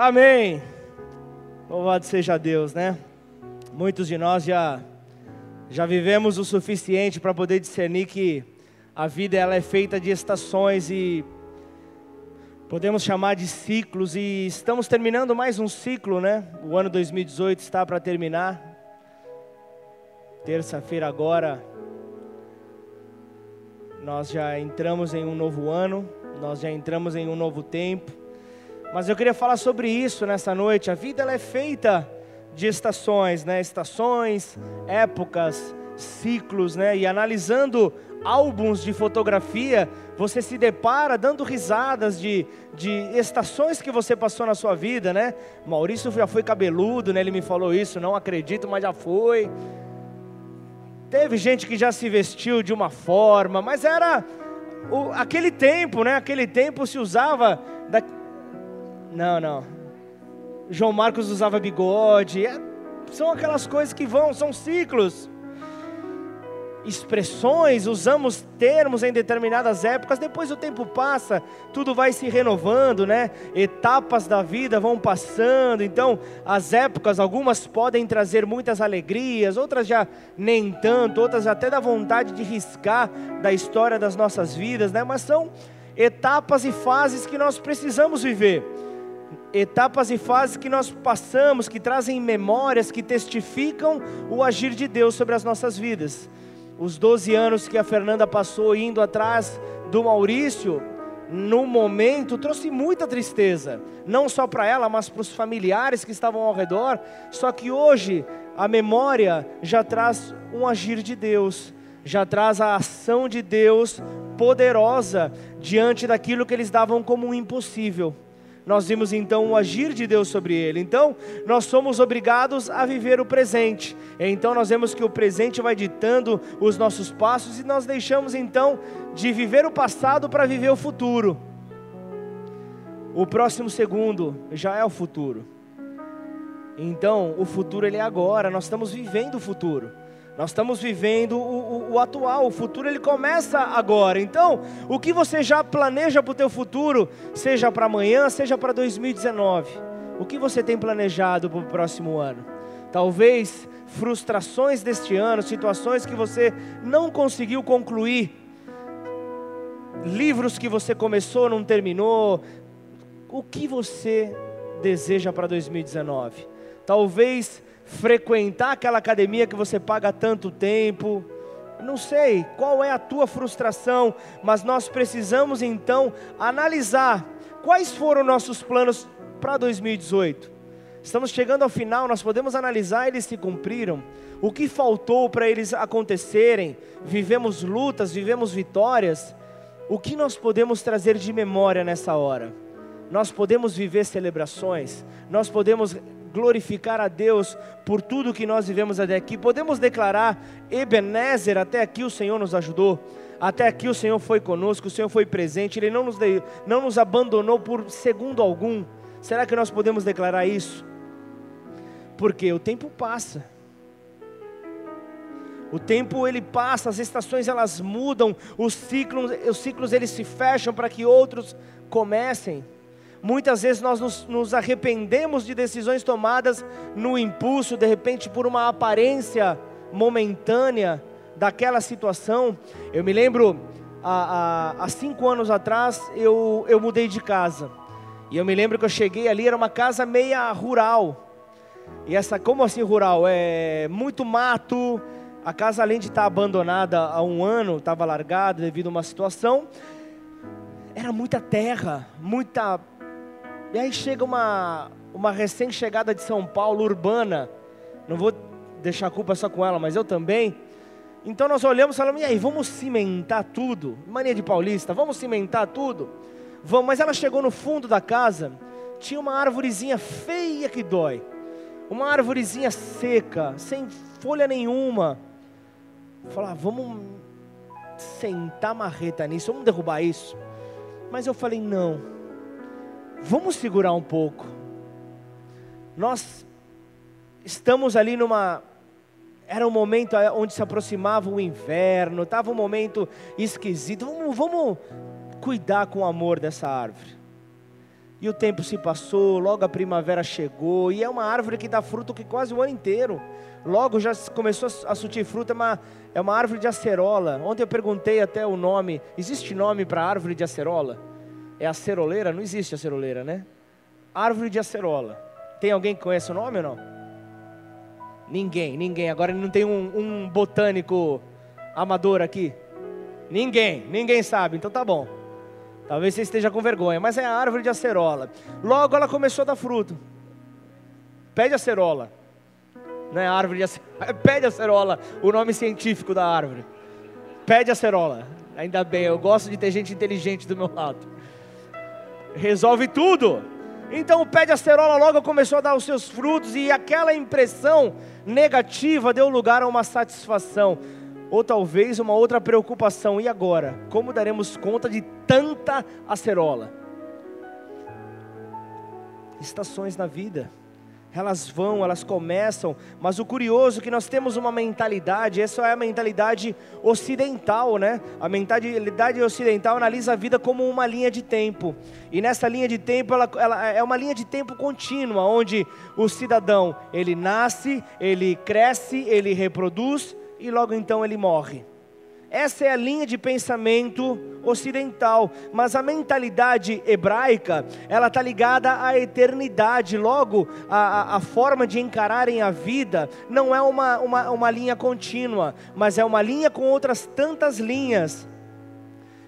Amém. Louvado seja Deus, né? Muitos de nós já já vivemos o suficiente para poder discernir que a vida ela é feita de estações e podemos chamar de ciclos e estamos terminando mais um ciclo, né? O ano 2018 está para terminar. Terça-feira agora nós já entramos em um novo ano, nós já entramos em um novo tempo. Mas eu queria falar sobre isso nessa noite. A vida ela é feita de estações, né? Estações, épocas, ciclos, né? E analisando álbuns de fotografia, você se depara dando risadas de, de estações que você passou na sua vida, né? Maurício já foi cabeludo, né? Ele me falou isso, não acredito, mas já foi. Teve gente que já se vestiu de uma forma, mas era o, aquele tempo, né? Aquele tempo se usava da, não, não. João Marcos usava bigode. É, são aquelas coisas que vão, são ciclos. Expressões, usamos termos em determinadas épocas, depois o tempo passa, tudo vai se renovando, né? Etapas da vida vão passando, então as épocas, algumas podem trazer muitas alegrias, outras já nem tanto, outras até dá vontade de riscar da história das nossas vidas, né? Mas são etapas e fases que nós precisamos viver etapas e fases que nós passamos, que trazem memórias, que testificam o agir de Deus sobre as nossas vidas. Os 12 anos que a Fernanda passou indo atrás do Maurício, no momento trouxe muita tristeza, não só para ela, mas para os familiares que estavam ao redor. Só que hoje a memória já traz um agir de Deus, já traz a ação de Deus poderosa diante daquilo que eles davam como impossível nós vimos então o agir de Deus sobre ele. Então, nós somos obrigados a viver o presente. Então, nós vemos que o presente vai ditando os nossos passos e nós deixamos então de viver o passado para viver o futuro. O próximo segundo já é o futuro. Então, o futuro ele é agora, nós estamos vivendo o futuro. Nós estamos vivendo o, o, o, atual, o futuro ele começa agora. Então, o que você já planeja para o teu futuro, seja para amanhã, seja para 2019, o que você tem planejado para o próximo ano? Talvez frustrações deste ano, situações que você não conseguiu concluir, livros que você começou não terminou. O que você deseja para 2019? Talvez frequentar aquela academia que você paga tanto tempo. Não sei qual é a tua frustração, mas nós precisamos então analisar quais foram nossos planos para 2018. Estamos chegando ao final, nós podemos analisar eles se cumpriram. O que faltou para eles acontecerem? Vivemos lutas, vivemos vitórias. O que nós podemos trazer de memória nessa hora? Nós podemos viver celebrações, nós podemos glorificar a Deus por tudo que nós vivemos até aqui. Podemos declarar: Ebenezer, até aqui o Senhor nos ajudou. Até aqui o Senhor foi conosco, o Senhor foi presente, Ele não nos, deu, não nos abandonou por segundo algum. Será que nós podemos declarar isso? Porque o tempo passa. O tempo ele passa, as estações elas mudam, os ciclos, os ciclos eles se fecham para que outros comecem. Muitas vezes nós nos, nos, arrependemos de decisões tomadas no impulso, de repente por uma aparência momentânea daquela situação. Eu me lembro, há, há, há cinco anos atrás, eu, eu mudei de casa. E eu me lembro que eu cheguei ali, era uma casa meia rural. E essa, como assim rural? É muito mato. A casa, além de estar abandonada há um ano, estava largada devido a uma situação. Era muita terra, muita e aí chega uma, uma recém-chegada de São Paulo, urbana. Não vou deixar a culpa só com ela, mas eu também. Então nós olhamos e falamos, e aí, vamos cimentar tudo? Mania de paulista, vamos cimentar tudo? Vamos, mas ela chegou no fundo da casa, tinha uma árvorezinha feia que dói. Uma árvorezinha seca, sem folha nenhuma. Falar, vamos sentar marreta nisso, vamos derrubar isso. Mas eu falei, não Vamos segurar um pouco. Nós estamos ali numa. Era um momento onde se aproximava o inverno, estava um momento esquisito. Vamos, vamos cuidar com o amor dessa árvore. E o tempo se passou, logo a primavera chegou, e é uma árvore que dá fruto que quase o ano inteiro. Logo já começou a surtir fruta, é uma, é uma árvore de acerola. Ontem eu perguntei até o nome. Existe nome para árvore de acerola? É aceroleira? Não existe aceroleira, né? Árvore de acerola. Tem alguém que conhece o nome ou não? Ninguém, ninguém. Agora não tem um, um botânico amador aqui? Ninguém, ninguém sabe, então tá bom. Talvez você esteja com vergonha, mas é a árvore de acerola. Logo ela começou a dar fruto. Pede acerola. Não é árvore de acerola. Pede acerola, o nome científico da árvore. Pede acerola. Ainda bem, eu gosto de ter gente inteligente do meu lado. Resolve tudo. Então o pé de acerola logo começou a dar os seus frutos e aquela impressão negativa deu lugar a uma satisfação ou talvez uma outra preocupação. E agora? Como daremos conta de tanta acerola? Estações na vida. Elas vão, elas começam, mas o curioso é que nós temos uma mentalidade, essa é a mentalidade ocidental, né? A mentalidade ocidental analisa a vida como uma linha de tempo. E nessa linha de tempo, ela, ela é uma linha de tempo contínua, onde o cidadão, ele nasce, ele cresce, ele reproduz, e logo então ele morre. Essa é a linha de pensamento ocidental, mas a mentalidade hebraica, ela está ligada à eternidade, logo a, a, a, forma de encararem a vida não é uma, uma, uma linha contínua, mas é uma linha com outras tantas linhas,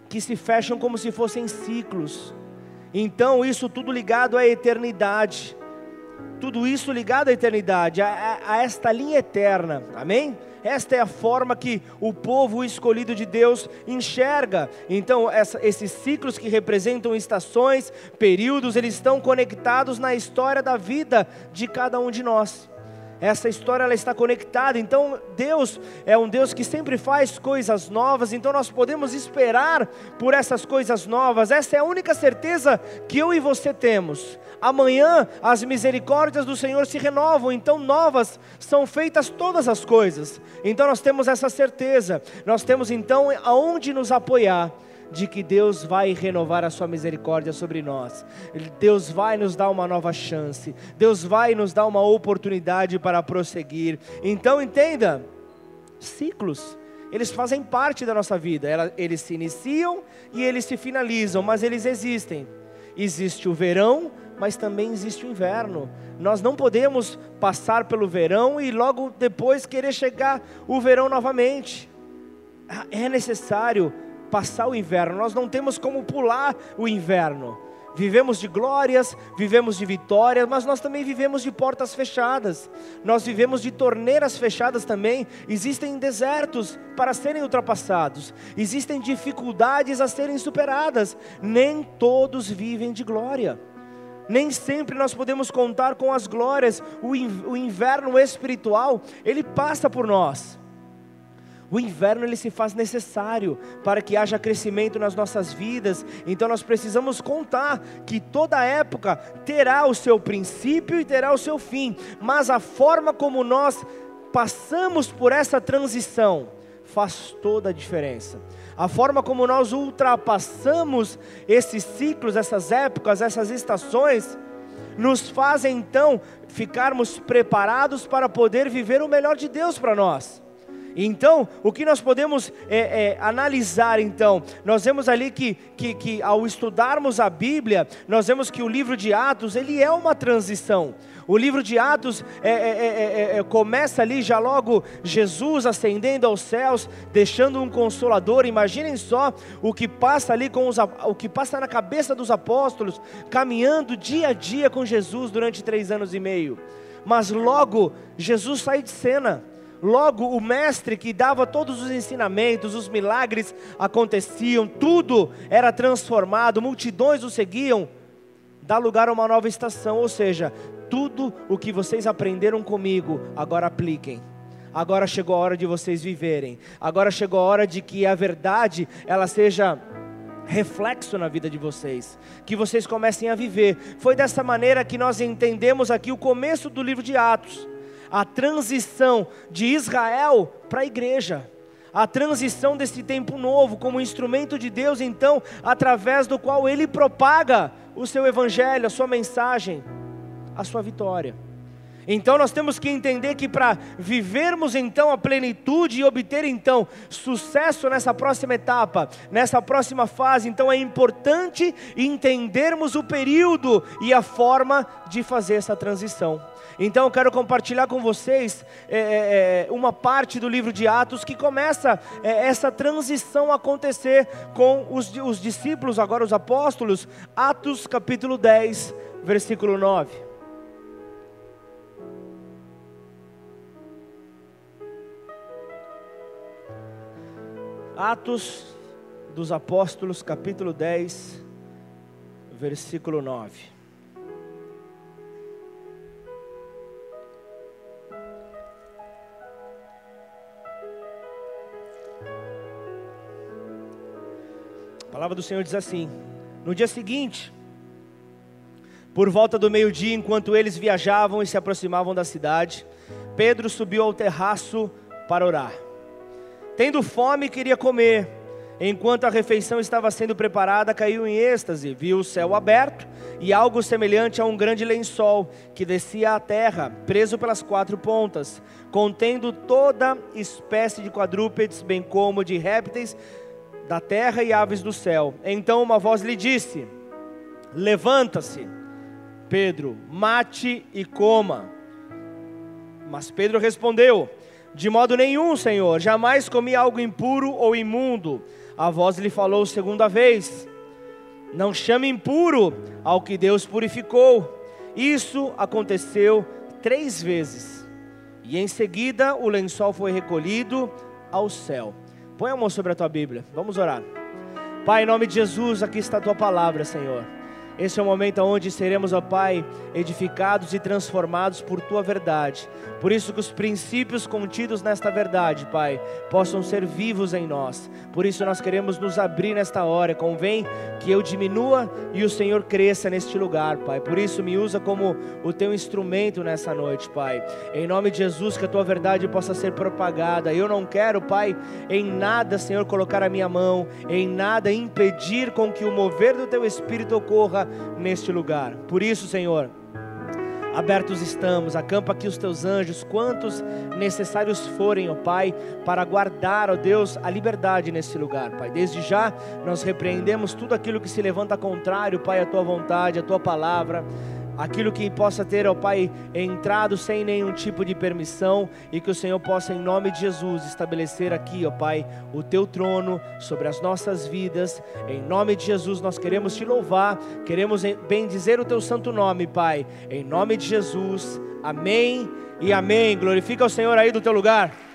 que se fecham como se fossem ciclos, então isso tudo ligado à eternidade, tudo isso ligado à eternidade, a, a esta linha eterna, amém? Esta é a forma que o povo escolhido de Deus enxerga. Então, essa, esses ciclos que representam estações, períodos, eles estão conectados na história da vida de cada um de nós. Essa história ela está conectada. Então, Deus é um Deus que sempre faz coisas novas. Então, nós podemos esperar por essas coisas novas. Essa é a única certeza que eu e você temos. Amanhã as misericórdias do Senhor se renovam, então novas são feitas todas as coisas. Então nós temos essa certeza, nós temos então aonde nos apoiar de que Deus vai renovar a sua misericórdia sobre nós. Deus vai nos dar uma nova chance. Deus vai nos dar uma oportunidade para prosseguir. Então entenda, ciclos eles fazem parte da nossa vida. Eles se iniciam e eles se finalizam, mas eles existem. Existe o verão, mas também existe o inverno. Nós não podemos passar pelo verão e logo depois querer chegar o verão novamente. É necessário passar o inverno, nós não temos como pular o inverno. Vivemos de glórias, vivemos de vitórias, mas nós também vivemos de portas fechadas, nós vivemos de torneiras fechadas também. Existem desertos para serem ultrapassados, existem dificuldades a serem superadas, nem todos vivem de glória nem sempre nós podemos contar com as glórias, o inverno espiritual, ele passa por nós. O inverno ele se faz necessário para que haja crescimento nas nossas vidas. Então nós precisamos contar que toda época terá o seu princípio e terá o seu fim, mas a forma como nós passamos por essa transição faz toda a diferença a forma como nós ultrapassamos esses ciclos, essas épocas, essas estações, nos fazem então ficarmos preparados para poder viver o melhor de Deus para nós. Então, o que nós podemos é, é, analisar então? Nós vemos ali que, que, que ao estudarmos a Bíblia, nós vemos que o livro de Atos, ele é uma transição. O livro de Atos é é, é, é, é, começa ali já logo Jesus ascendendo aos céus, deixando um consolador. Imaginem só o que passa ali com os, o que passa na cabeça dos apóstolos, caminhando dia a dia com Jesus durante três anos e meio. Mas logo Jesus sai de cena. Logo, o mestre que dava todos os ensinamentos, os milagres aconteciam, tudo era transformado, multidões o seguiam, dá lugar a uma nova estação, ou seja, tudo o que vocês aprenderam comigo, agora apliquem. Agora chegou a hora de vocês viverem. Agora chegou a hora de que a verdade ela seja reflexo na vida de vocês, que vocês comecem a viver. Foi dessa maneira que nós entendemos aqui o começo do livro de Atos, a transição de Israel para a igreja a transição desse tempo novo como instrumento de Deus, então, através do qual ele propaga o seu evangelho, a sua mensagem, a sua vitória. Então nós temos que entender que para vivermos então a plenitude e obter então sucesso nessa próxima etapa, nessa próxima fase, então é importante entendermos o período e a forma de fazer essa transição. Então eu quero compartilhar com vocês é, é, é uma parte do livro de Atos que começa é, essa transição acontecer com os, os discípulos, agora os apóstolos, Atos capítulo 10, versículo 9. Atos dos Apóstolos, capítulo 10, versículo 9. A palavra do Senhor diz assim: No dia seguinte, por volta do meio-dia, enquanto eles viajavam e se aproximavam da cidade, Pedro subiu ao terraço para orar. Tendo fome, queria comer. Enquanto a refeição estava sendo preparada, caiu em êxtase, viu o céu aberto e algo semelhante a um grande lençol que descia à terra, preso pelas quatro pontas, contendo toda espécie de quadrúpedes, bem como de répteis da terra e aves do céu. Então uma voz lhe disse: Levanta-se, Pedro, mate e coma. Mas Pedro respondeu: de modo nenhum, Senhor, jamais comi algo impuro ou imundo. A voz lhe falou segunda vez: Não chame impuro ao que Deus purificou. Isso aconteceu três vezes. E em seguida o lençol foi recolhido ao céu. Põe a mão sobre a tua Bíblia. Vamos orar. Pai, em nome de Jesus, aqui está a tua palavra, Senhor. Esse é o momento onde seremos, ó Pai, edificados e transformados por tua verdade. Por isso que os princípios contidos nesta verdade, Pai, possam ser vivos em nós. Por isso nós queremos nos abrir nesta hora. Convém que eu diminua e o Senhor cresça neste lugar, Pai. Por isso me usa como o teu instrumento nessa noite, Pai. Em nome de Jesus, que a tua verdade possa ser propagada. Eu não quero, Pai, em nada, Senhor, colocar a minha mão, em nada impedir com que o mover do teu espírito ocorra neste lugar. Por isso, Senhor, abertos estamos, acampa aqui os teus anjos, quantos necessários forem, ó Pai, para guardar, ó Deus, a liberdade nesse lugar, Pai. Desde já nós repreendemos tudo aquilo que se levanta contrário, Pai, à tua vontade, à tua palavra aquilo que possa ter, ó Pai, entrado sem nenhum tipo de permissão e que o Senhor possa, em nome de Jesus, estabelecer aqui, ó Pai, o teu trono sobre as nossas vidas. Em nome de Jesus, nós queremos te louvar, queremos bendizer o teu santo nome, Pai. Em nome de Jesus, amém e amém. Glorifica o Senhor aí do teu lugar.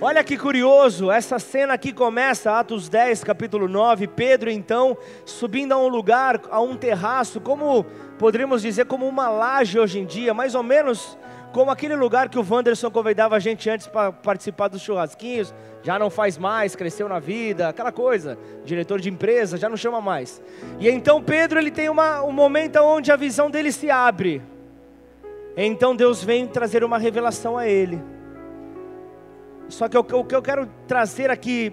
Olha que curioso, essa cena aqui começa, Atos 10, capítulo 9. Pedro, então, subindo a um lugar, a um terraço, como poderíamos dizer, como uma laje hoje em dia, mais ou menos como aquele lugar que o Wanderson convidava a gente antes para participar dos churrasquinhos, já não faz mais, cresceu na vida, aquela coisa, diretor de empresa, já não chama mais. E então Pedro ele tem uma, um momento onde a visão dele se abre. Então Deus vem trazer uma revelação a ele. Só que o que eu quero trazer aqui,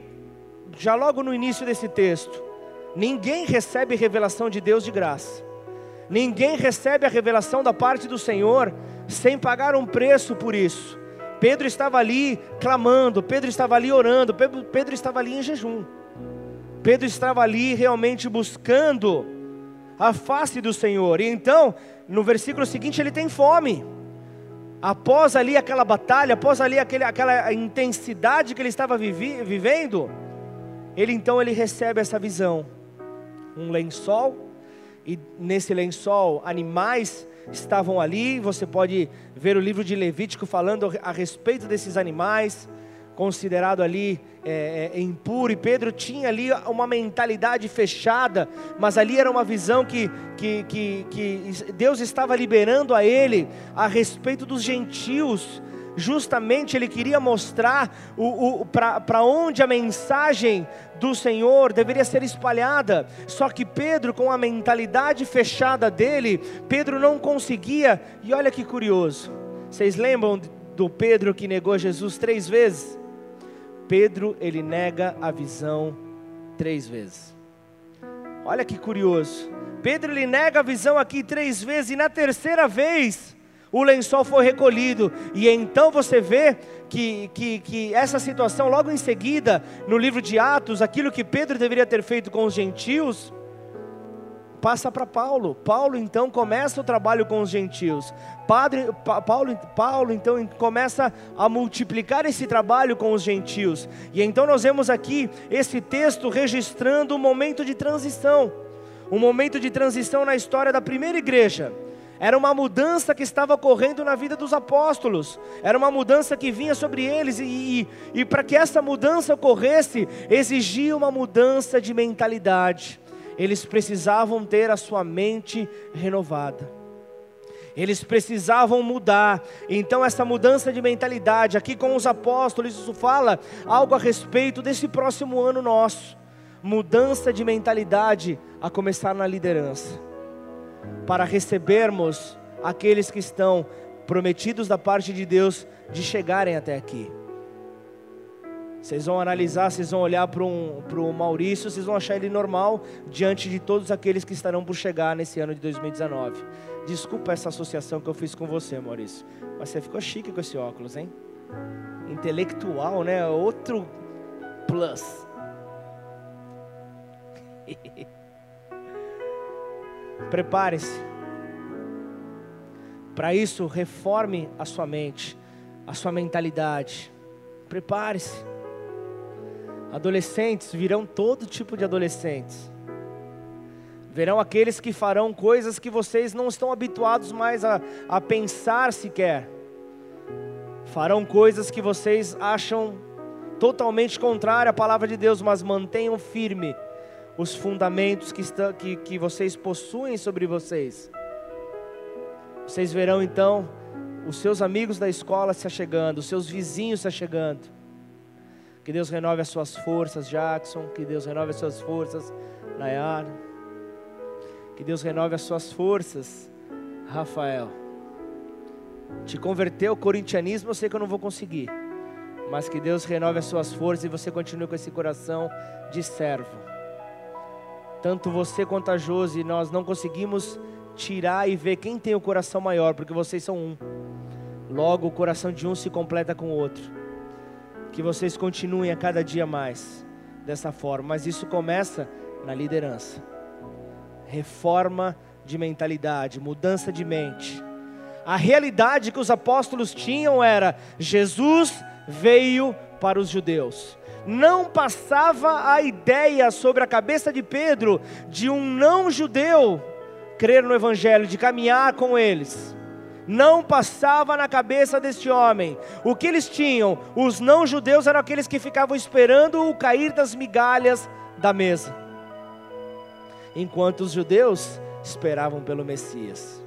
já logo no início desse texto, ninguém recebe revelação de Deus de graça. Ninguém recebe a revelação da parte do Senhor sem pagar um preço por isso. Pedro estava ali clamando, Pedro estava ali orando, Pedro, estava ali em jejum. Pedro estava ali realmente buscando a face do Senhor. E então, no versículo seguinte, ele tem fome após ali aquela batalha, após ali aquele, aquela intensidade que ele estava vivi, vivendo, ele então ele recebe essa visão, um lençol e nesse lençol animais estavam ali. Você pode ver o livro de Levítico falando a respeito desses animais considerado ali é, é, impuro, e Pedro tinha ali uma mentalidade fechada, mas ali era uma visão que, que, que, que Deus estava liberando a ele a respeito dos gentios, justamente ele queria mostrar o, o, para onde a mensagem do Senhor deveria ser espalhada. Só que Pedro, com a mentalidade fechada dele, Pedro não conseguia, e olha que curioso, vocês lembram do Pedro que negou Jesus três vezes? Pedro, ele nega a visão três vezes. Olha que curioso. Pedro ele nega a visão aqui três vezes e na terceira vez o lençol foi recolhido. E então você vê que, que, que essa situação, logo em seguida, no livro de Atos, aquilo que Pedro deveria ter feito com os gentios, passa para Paulo. Paulo então começa o trabalho com os gentios. Padre, pa, Paulo, Paulo então começa a multiplicar esse trabalho com os gentios. E então nós vemos aqui esse texto registrando um momento de transição. Um momento de transição na história da primeira igreja. Era uma mudança que estava ocorrendo na vida dos apóstolos, era uma mudança que vinha sobre eles, e, e, e para que essa mudança ocorresse, exigia uma mudança de mentalidade eles precisavam ter a sua mente renovada. Eles precisavam mudar. Então, essa mudança de mentalidade, aqui com os apóstolos, isso fala algo a respeito desse próximo ano nosso. Mudança de mentalidade a começar na liderança. Para recebermos aqueles que estão prometidos da parte de Deus de chegarem até aqui. Vocês vão analisar, vocês vão olhar para o Maurício, vocês vão achar ele normal diante de todos aqueles que estarão por chegar nesse ano de 2019. Desculpa essa associação que eu fiz com você, Maurício. Mas você ficou chique com esse óculos, hein? Intelectual, né? Outro plus. Prepare-se. Para isso, reforme a sua mente, a sua mentalidade. Prepare-se. Adolescentes virão todo tipo de adolescentes. Verão aqueles que farão coisas que vocês não estão habituados mais a, a pensar sequer. Farão coisas que vocês acham totalmente contrária à palavra de Deus, mas mantenham firme os fundamentos que, estão, que, que vocês possuem sobre vocês. Vocês verão então os seus amigos da escola se achegando, os seus vizinhos se achegando. Que Deus renove as suas forças, Jackson. Que Deus renove as suas forças, Nayara. Que Deus renove as suas forças, Rafael. Te converter ao corintianismo, eu sei que eu não vou conseguir. Mas que Deus renove as suas forças e você continue com esse coração de servo. Tanto você quanto a Josi, nós não conseguimos tirar e ver quem tem o coração maior, porque vocês são um. Logo, o coração de um se completa com o outro que vocês continuem a cada dia mais dessa forma, mas isso começa na liderança. Reforma de mentalidade, mudança de mente. A realidade que os apóstolos tinham era: Jesus veio para os judeus. Não passava a ideia sobre a cabeça de Pedro de um não judeu crer no evangelho, de caminhar com eles não passava na cabeça deste homem. O que eles tinham? Os não-judeus eram aqueles que ficavam esperando o cair das migalhas da mesa, enquanto os judeus esperavam pelo Messias.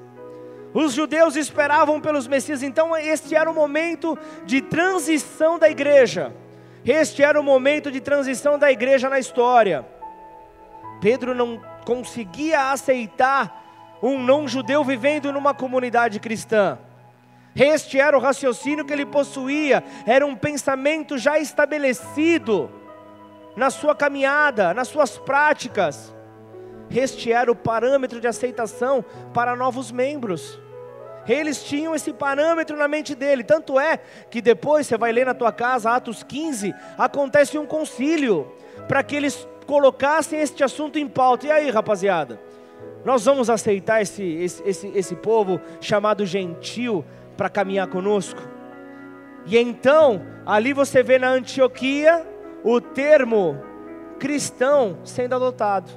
Os judeus esperavam pelos Messias, então este era o momento de transição da igreja. Este era o momento de transição da igreja na história. Pedro não conseguia aceitar um não-judeu vivendo numa comunidade cristã. Este era o raciocínio que ele possuía, era um pensamento já estabelecido na sua caminhada, nas suas práticas. Este era o parâmetro de aceitação para novos membros. Eles tinham esse parâmetro na mente dele, tanto é que depois você vai ler na tua casa, Atos 15, acontece um concílio para que eles colocassem este assunto em pauta. E aí, rapaziada? Nós vamos aceitar esse, esse, esse, esse povo chamado gentil para caminhar conosco? E então, ali você vê na Antioquia o termo cristão sendo adotado.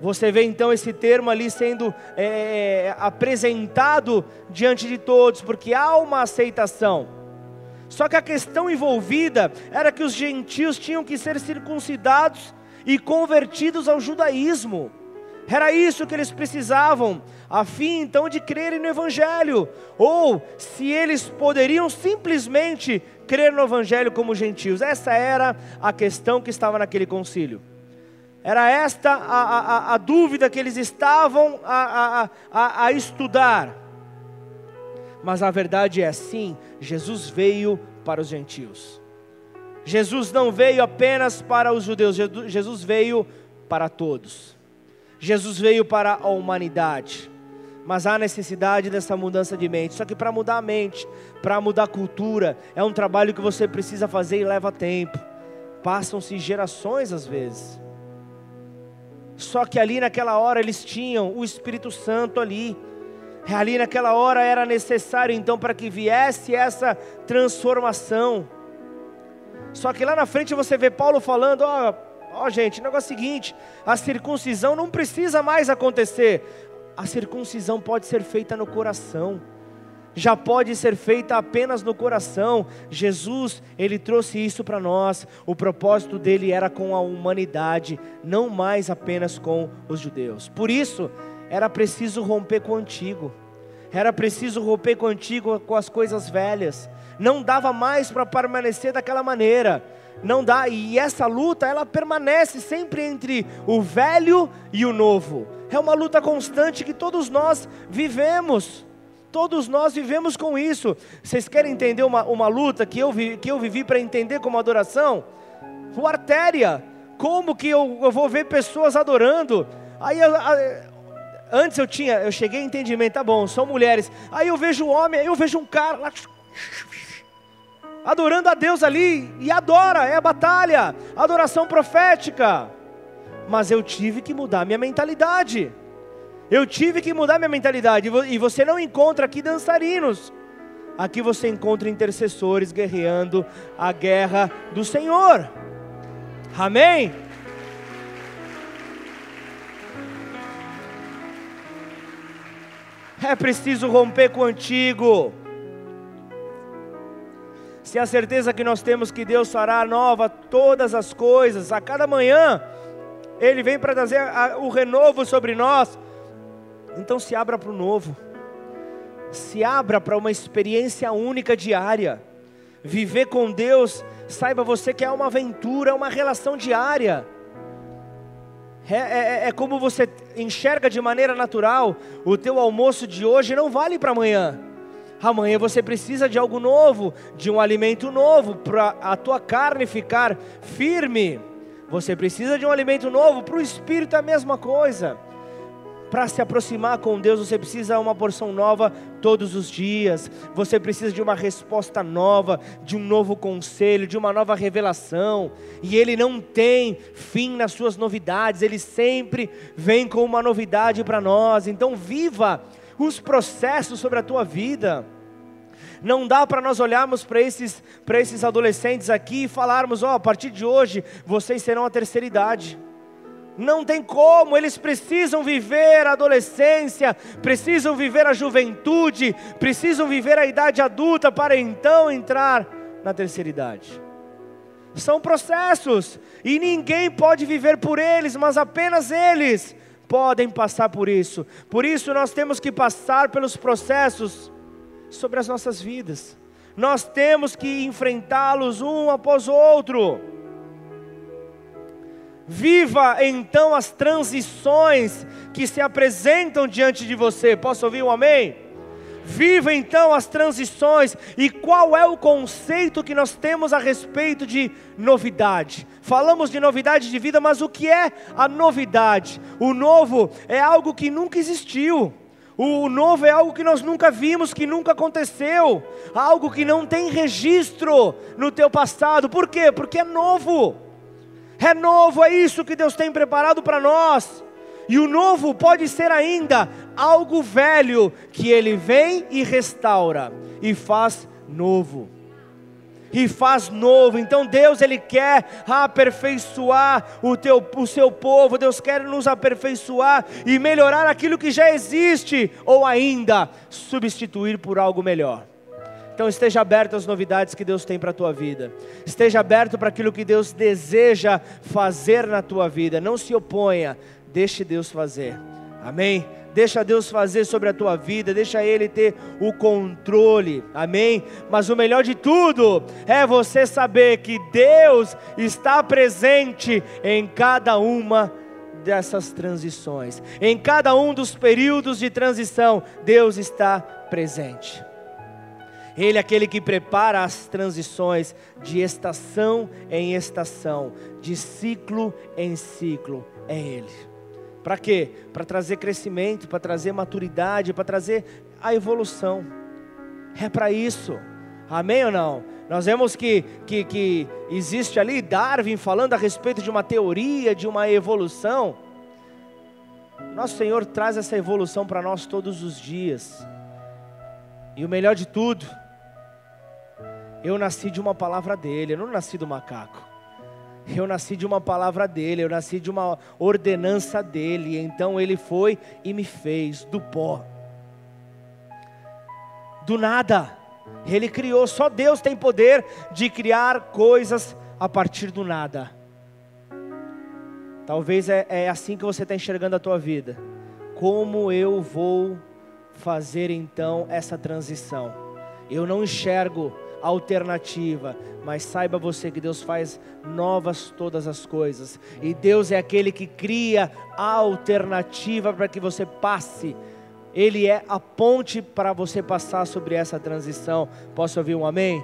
Você vê então esse termo ali sendo é, apresentado diante de todos, porque há uma aceitação. Só que a questão envolvida era que os gentios tinham que ser circuncidados e convertidos ao judaísmo. Era isso que eles precisavam, a fim então de crerem no Evangelho, ou se eles poderiam simplesmente crer no Evangelho como gentios. Essa era a questão que estava naquele concílio. Era esta a, a, a dúvida que eles estavam a, a, a estudar. Mas a verdade é assim: Jesus veio para os gentios. Jesus não veio apenas para os judeus, Jesus veio para todos. Jesus veio para a humanidade. Mas há necessidade dessa mudança de mente. Só que para mudar a mente, para mudar a cultura, é um trabalho que você precisa fazer e leva tempo. Passam-se gerações às vezes. Só que ali naquela hora eles tinham o Espírito Santo ali. Ali naquela hora era necessário então para que viesse essa transformação. Só que lá na frente você vê Paulo falando: ó, ó gente, o negócio é o seguinte: a circuncisão não precisa mais acontecer, a circuncisão pode ser feita no coração já pode ser feita apenas no coração. Jesus, ele trouxe isso para nós. O propósito dele era com a humanidade, não mais apenas com os judeus. Por isso, era preciso romper com o antigo. Era preciso romper com o antigo, com as coisas velhas. Não dava mais para permanecer daquela maneira. Não dá, e essa luta, ela permanece sempre entre o velho e o novo. É uma luta constante que todos nós vivemos. Todos nós vivemos com isso. Vocês querem entender uma, uma luta que eu, vi, que eu vivi para entender como adoração? O artéria. Como que eu, eu vou ver pessoas adorando? Aí eu, antes eu tinha, eu cheguei a entendimento, tá bom, são mulheres. Aí eu vejo um homem, aí eu vejo um cara lá adorando a Deus ali e adora, é a batalha, adoração profética. Mas eu tive que mudar minha mentalidade. Eu tive que mudar minha mentalidade. E você não encontra aqui dançarinos. Aqui você encontra intercessores guerreando a guerra do Senhor. Amém? É preciso romper com o antigo. Se a certeza que nós temos que Deus fará nova todas as coisas, a cada manhã, Ele vem para trazer o renovo sobre nós. Então se abra para o novo. Se abra para uma experiência única diária. Viver com Deus, saiba você que é uma aventura, é uma relação diária. É, é, é, é, como você enxerga de maneira natural. O teu almoço de hoje não vale para amanhã. Amanhã você precisa de algo novo, de um alimento novo para a tua carne ficar firme. Você precisa de um alimento novo para o espírito é a mesma coisa. Para se aproximar com Deus, você precisa de uma porção nova todos os dias. Você precisa de uma resposta nova, de um novo conselho, de uma nova revelação. E Ele não tem fim nas suas novidades, Ele sempre vem com uma novidade para nós. Então, viva os processos sobre a tua vida. Não dá para nós olharmos para esses, esses adolescentes aqui e falarmos: ó, oh, a partir de hoje vocês serão a terceira idade. Não tem como, eles precisam viver a adolescência, precisam viver a juventude, precisam viver a idade adulta para então entrar na terceira idade. São processos e ninguém pode viver por eles, mas apenas eles podem passar por isso. Por isso nós temos que passar pelos processos sobre as nossas vidas. Nós temos que enfrentá-los um após o outro. Viva então as transições que se apresentam diante de você. Posso ouvir um amém? Viva então as transições. E qual é o conceito que nós temos a respeito de novidade? Falamos de novidade de vida, mas o que é a novidade? O novo é algo que nunca existiu. O novo é algo que nós nunca vimos, que nunca aconteceu, algo que não tem registro no teu passado. Por quê? Porque é novo. É novo, é isso que Deus tem preparado para nós. E o novo pode ser ainda algo velho que ele vem e restaura e faz novo. E faz novo. Então Deus ele quer aperfeiçoar o teu o seu povo. Deus quer nos aperfeiçoar e melhorar aquilo que já existe ou ainda substituir por algo melhor. Então esteja aberto às novidades que Deus tem para a tua vida. Esteja aberto para aquilo que Deus deseja fazer na tua vida. Não se oponha, deixe Deus fazer. Amém? Deixa Deus fazer sobre a tua vida, deixa Ele ter o controle, amém? Mas o melhor de tudo é você saber que Deus está presente em cada uma dessas transições, em cada um dos períodos de transição, Deus está presente. Ele é aquele que prepara as transições de estação em estação, de ciclo em ciclo. É Ele. Para quê? Para trazer crescimento, para trazer maturidade, para trazer a evolução. É para isso. Amém ou não? Nós vemos que, que, que existe ali Darwin falando a respeito de uma teoria, de uma evolução. Nosso Senhor traz essa evolução para nós todos os dias. E o melhor de tudo, eu nasci de uma palavra dele, eu não nasci do macaco. Eu nasci de uma palavra dele, eu nasci de uma ordenança dele. Então ele foi e me fez do pó. Do nada. Ele criou, só Deus tem poder de criar coisas a partir do nada. Talvez é, é assim que você está enxergando a tua vida. Como eu vou fazer então essa transição? Eu não enxergo alternativa, mas saiba você que Deus faz novas todas as coisas, e Deus é aquele que cria a alternativa para que você passe ele é a ponte para você passar sobre essa transição. Posso ouvir um amém?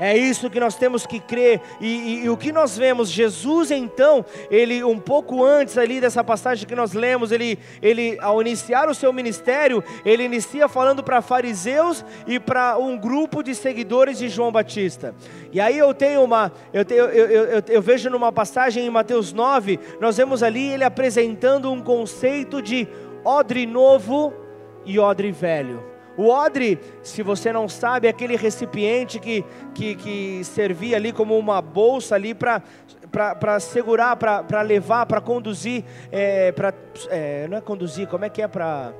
É isso que nós temos que crer. E, e, e, o que nós vemos, Jesus então, ele um pouco antes ali dessa passagem que nós lemos, ele, ele ao iniciar o seu ministério, ele inicia falando para fariseus e para um grupo de seguidores de João Batista. E aí eu tenho uma, eu, tenho, eu, eu, eu, eu vejo numa passagem em Mateus 9, nós vemos ali ele apresentando um conceito de odre novo e odre velho. O odre, se você não sabe, é aquele recipiente que, que, que servia ali como uma bolsa ali para para segurar, para levar, para conduzir, é, para é, não é conduzir, como é que é para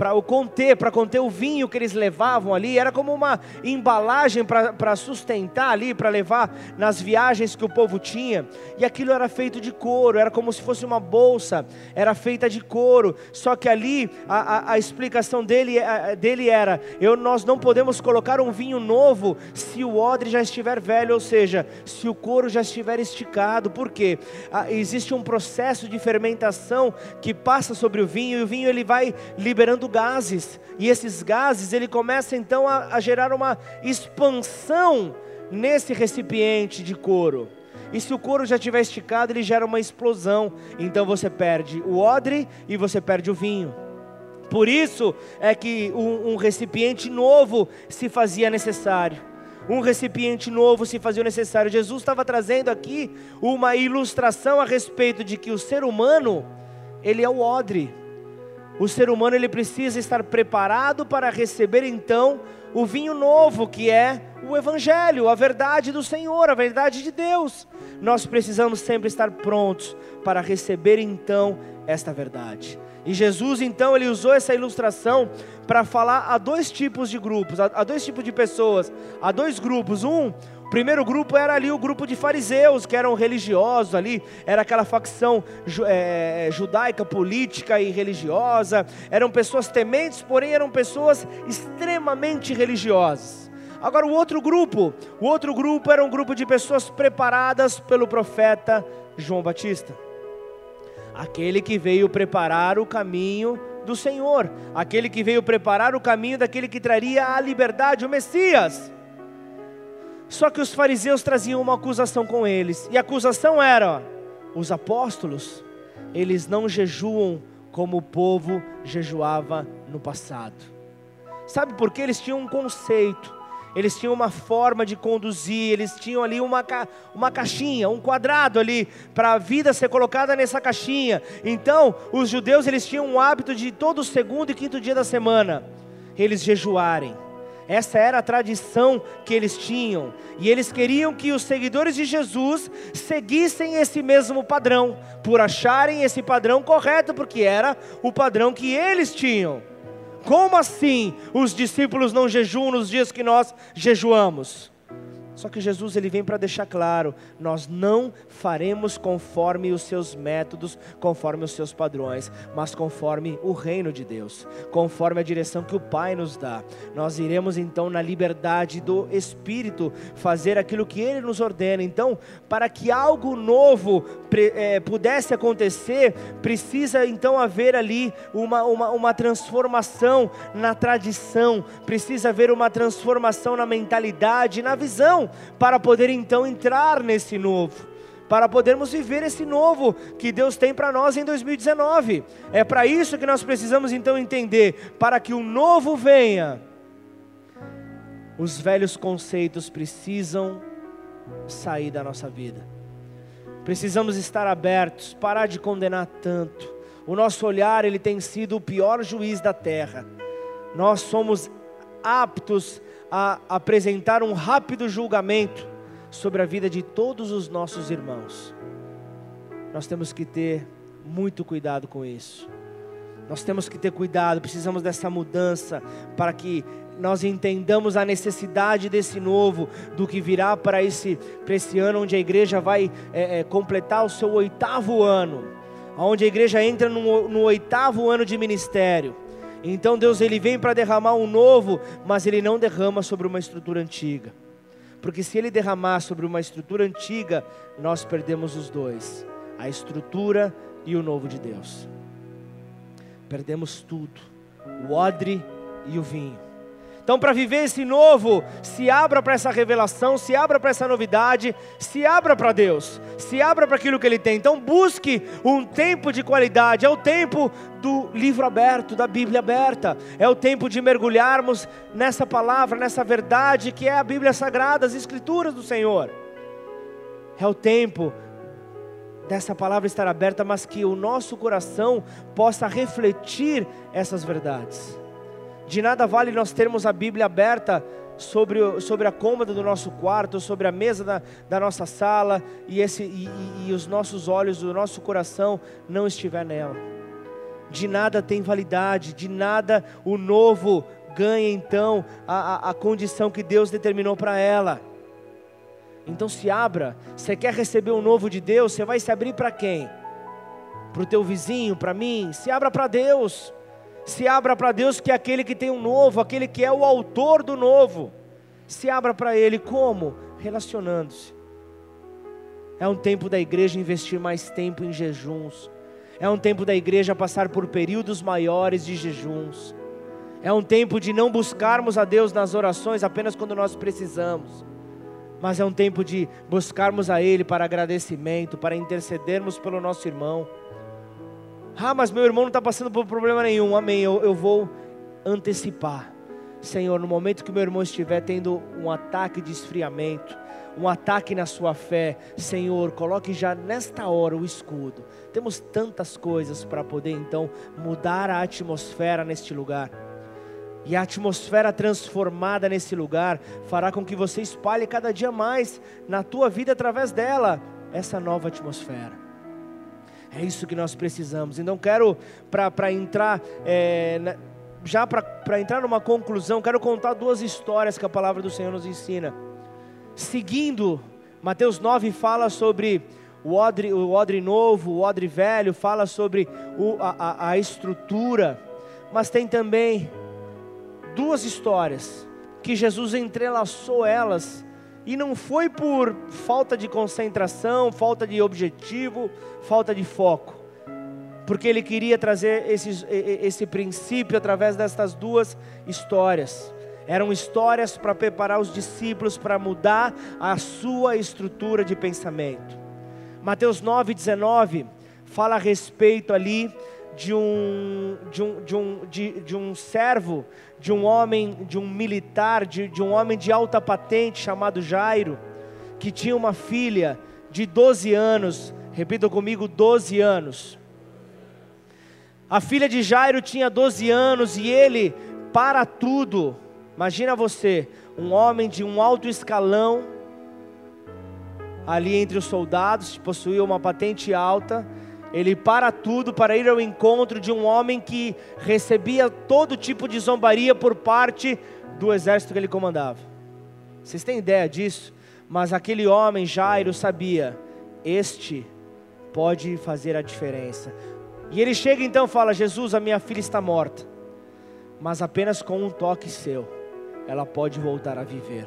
para o conter, para conter o vinho que eles levavam ali, era como uma embalagem para sustentar ali, para levar nas viagens que o povo tinha, e aquilo era feito de couro, era como se fosse uma bolsa, era feita de couro, só que ali a, a, a explicação dele, a, dele era: eu, nós não podemos colocar um vinho novo se o odre já estiver velho, ou seja, se o couro já estiver esticado, por quê? existe um processo de fermentação que passa sobre o vinho, e o vinho ele vai liberando gases, e esses gases ele começa então a, a gerar uma expansão nesse recipiente de couro. E se o couro já estiver esticado, ele gera uma explosão. Então você perde o odre e você perde o vinho. Por isso é que um, um recipiente novo se fazia necessário. Um recipiente novo se fazia necessário. Jesus estava trazendo aqui uma ilustração a respeito de que o ser humano, ele é o odre. O ser humano ele precisa estar preparado para receber então o vinho novo, que é o evangelho, a verdade do Senhor, a verdade de Deus. Nós precisamos sempre estar prontos para receber então esta verdade. E Jesus então ele usou essa ilustração para falar a dois tipos de grupos, a, a dois tipos de pessoas, a dois grupos. Um, primeiro grupo era ali o grupo de fariseus, que eram religiosos ali, era aquela facção é, judaica, política e religiosa. Eram pessoas tementes, porém eram pessoas extremamente religiosas. Agora o outro grupo, o outro grupo era um grupo de pessoas preparadas pelo profeta João Batista. Aquele que veio preparar o caminho do Senhor, aquele que veio preparar o caminho daquele que traria a liberdade, o Messias. Só que os fariseus traziam uma acusação com eles, e a acusação era: os apóstolos, eles não jejuam como o povo jejuava no passado. Sabe por quê? Eles tinham um conceito, eles tinham uma forma de conduzir, eles tinham ali uma, uma caixinha, um quadrado ali, para a vida ser colocada nessa caixinha. Então, os judeus eles tinham o hábito de todo segundo e quinto dia da semana, eles jejuarem. Essa era a tradição que eles tinham, e eles queriam que os seguidores de Jesus seguissem esse mesmo padrão, por acharem esse padrão correto, porque era o padrão que eles tinham. Como assim os discípulos não jejuam nos dias que nós jejuamos? Só que Jesus ele vem para deixar claro: nós não faremos conforme os seus métodos, conforme os seus padrões, mas conforme o reino de Deus, conforme a direção que o Pai nos dá. Nós iremos então na liberdade do Espírito fazer aquilo que Ele nos ordena. Então, para que algo novo é, pudesse acontecer, precisa então haver ali uma, uma, uma transformação na tradição, precisa haver uma transformação na mentalidade, na visão para poder então entrar nesse novo para podermos viver esse novo que Deus tem para nós em 2019. É para isso que nós precisamos então entender: para que o novo venha, os velhos conceitos precisam sair da nossa vida. Precisamos estar abertos, parar de condenar tanto. O nosso olhar ele tem sido o pior juiz da terra. Nós somos aptos a apresentar um rápido julgamento sobre a vida de todos os nossos irmãos. Nós temos que ter muito cuidado com isso. Nós temos que ter cuidado, precisamos dessa mudança para que nós entendamos a necessidade desse novo, do que virá para esse, para esse ano, onde a igreja vai é, é, completar o seu oitavo ano, onde a igreja entra no, no oitavo ano de ministério. Então Deus ele vem para derramar um novo, mas ele não derrama sobre uma estrutura antiga. Porque se ele derramar sobre uma estrutura antiga, nós perdemos os dois, a estrutura e o novo de Deus. Perdemos tudo, o odre e o vinho. Então, para viver esse novo, se abra para essa revelação, se abra para essa novidade, se abra para Deus, se abra para aquilo que Ele tem. Então, busque um tempo de qualidade, é o tempo do livro aberto, da Bíblia aberta, é o tempo de mergulharmos nessa palavra, nessa verdade que é a Bíblia Sagrada, as Escrituras do Senhor. É o tempo dessa palavra estar aberta, mas que o nosso coração possa refletir essas verdades. De nada vale nós termos a Bíblia aberta sobre, sobre a cômoda do nosso quarto, sobre a mesa da, da nossa sala, e, esse, e, e, e os nossos olhos, o nosso coração não estiver nela. De nada tem validade, de nada o novo ganha então a, a, a condição que Deus determinou para ela. Então se abra. Você quer receber o novo de Deus? Você vai se abrir para quem? Para o teu vizinho, para mim? Se abra para Deus se abra para Deus, que é aquele que tem um novo, aquele que é o autor do novo. Se abra para Ele como? Relacionando-se. É um tempo da igreja investir mais tempo em jejuns. É um tempo da igreja passar por períodos maiores de jejuns. É um tempo de não buscarmos a Deus nas orações apenas quando nós precisamos. Mas é um tempo de buscarmos a Ele para agradecimento, para intercedermos pelo nosso irmão ah, mas meu irmão não está passando por problema nenhum. Amém. Eu, eu vou antecipar. Senhor, no momento que meu irmão estiver tendo um ataque de esfriamento, um ataque na sua fé, Senhor, coloque já nesta hora o escudo. Temos tantas coisas para poder então mudar a atmosfera neste lugar. E a atmosfera transformada nesse lugar fará com que você espalhe cada dia mais na tua vida através dela essa nova atmosfera. É isso que nós precisamos. Então, quero, para entrar, é, já para entrar numa conclusão, quero contar duas histórias que a palavra do Senhor nos ensina. Seguindo, Mateus 9 fala sobre o odre, o odre novo, o odre velho, fala sobre o, a, a estrutura, mas tem também duas histórias que Jesus entrelaçou elas e não foi por falta de concentração, falta de objetivo, falta de foco. Porque ele queria trazer esse, esse princípio através destas duas histórias. Eram histórias para preparar os discípulos para mudar a sua estrutura de pensamento. Mateus 9,19 fala a respeito ali de um, de um, de um, de, de um servo, de um homem, de um militar, de, de um homem de alta patente chamado Jairo, que tinha uma filha de 12 anos, repita comigo, 12 anos. A filha de Jairo tinha 12 anos e ele, para tudo, imagina você, um homem de um alto escalão, ali entre os soldados, possuía uma patente alta, ele para tudo para ir ao encontro de um homem que recebia todo tipo de zombaria por parte do exército que ele comandava. Vocês têm ideia disso? Mas aquele homem, Jairo, sabia: este pode fazer a diferença. E ele chega então e fala: Jesus, a minha filha está morta, mas apenas com um toque seu, ela pode voltar a viver.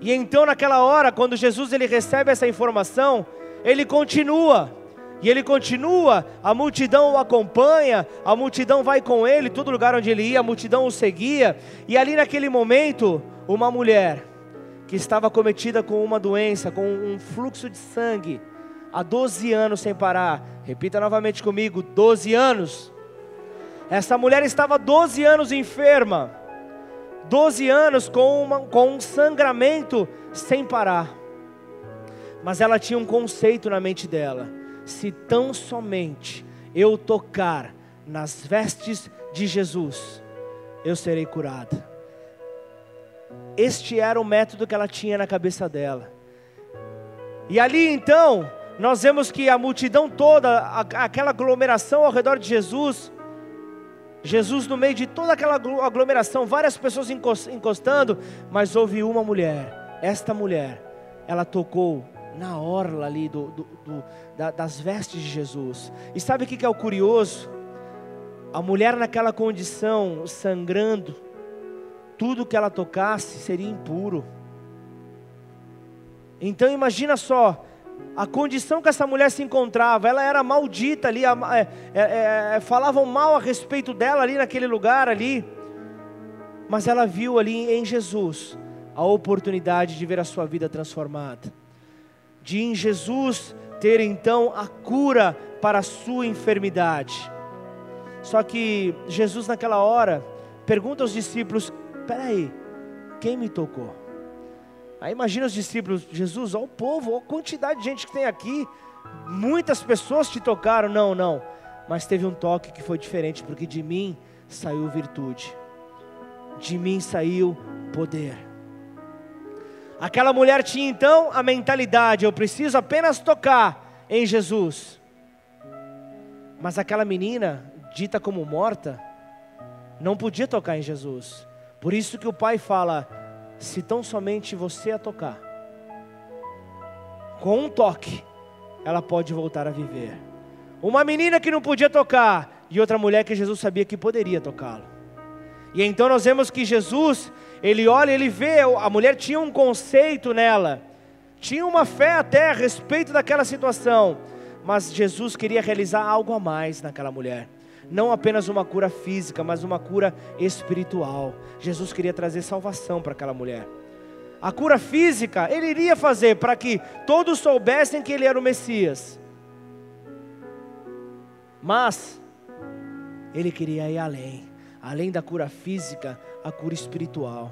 E então, naquela hora, quando Jesus ele recebe essa informação, ele continua. E ele continua, a multidão o acompanha, a multidão vai com ele, todo lugar onde ele ia, a multidão o seguia. E ali naquele momento, uma mulher que estava cometida com uma doença, com um fluxo de sangue, há 12 anos sem parar. Repita novamente comigo: 12 anos. Essa mulher estava 12 anos enferma, 12 anos com, uma, com um sangramento sem parar. Mas ela tinha um conceito na mente dela: se tão somente eu tocar nas vestes de Jesus, eu serei curada. Este era o método que ela tinha na cabeça dela. E ali então, nós vemos que a multidão toda, aquela aglomeração ao redor de Jesus, Jesus no meio de toda aquela aglomeração, várias pessoas encostando, mas houve uma mulher, esta mulher, ela tocou na orla ali do, do, do da, das vestes de Jesus. E sabe o que é o curioso? A mulher naquela condição, sangrando, tudo que ela tocasse seria impuro. Então imagina só, a condição que essa mulher se encontrava, ela era maldita ali, é, é, é, falavam mal a respeito dela ali naquele lugar ali, mas ela viu ali em Jesus a oportunidade de ver a sua vida transformada, de em Jesus ter então a cura para a sua enfermidade. Só que Jesus naquela hora pergunta aos discípulos: peraí, quem me tocou? Aí imagina os discípulos, Jesus, olha o povo, olha a quantidade de gente que tem aqui. Muitas pessoas te tocaram, não, não. Mas teve um toque que foi diferente, porque de mim saiu virtude. De mim saiu poder. Aquela mulher tinha então a mentalidade: eu preciso apenas tocar em Jesus. Mas aquela menina, dita como morta, não podia tocar em Jesus. Por isso que o pai fala: se tão somente você a tocar, com um toque, ela pode voltar a viver. Uma menina que não podia tocar e outra mulher que Jesus sabia que poderia tocá-lo. E então nós vemos que Jesus, ele olha, ele vê, a mulher tinha um conceito nela, tinha uma fé até a respeito daquela situação, mas Jesus queria realizar algo a mais naquela mulher não apenas uma cura física, mas uma cura espiritual. Jesus queria trazer salvação para aquela mulher. A cura física ele iria fazer para que todos soubessem que ele era o Messias. Mas ele queria ir além, além da cura física, a cura espiritual.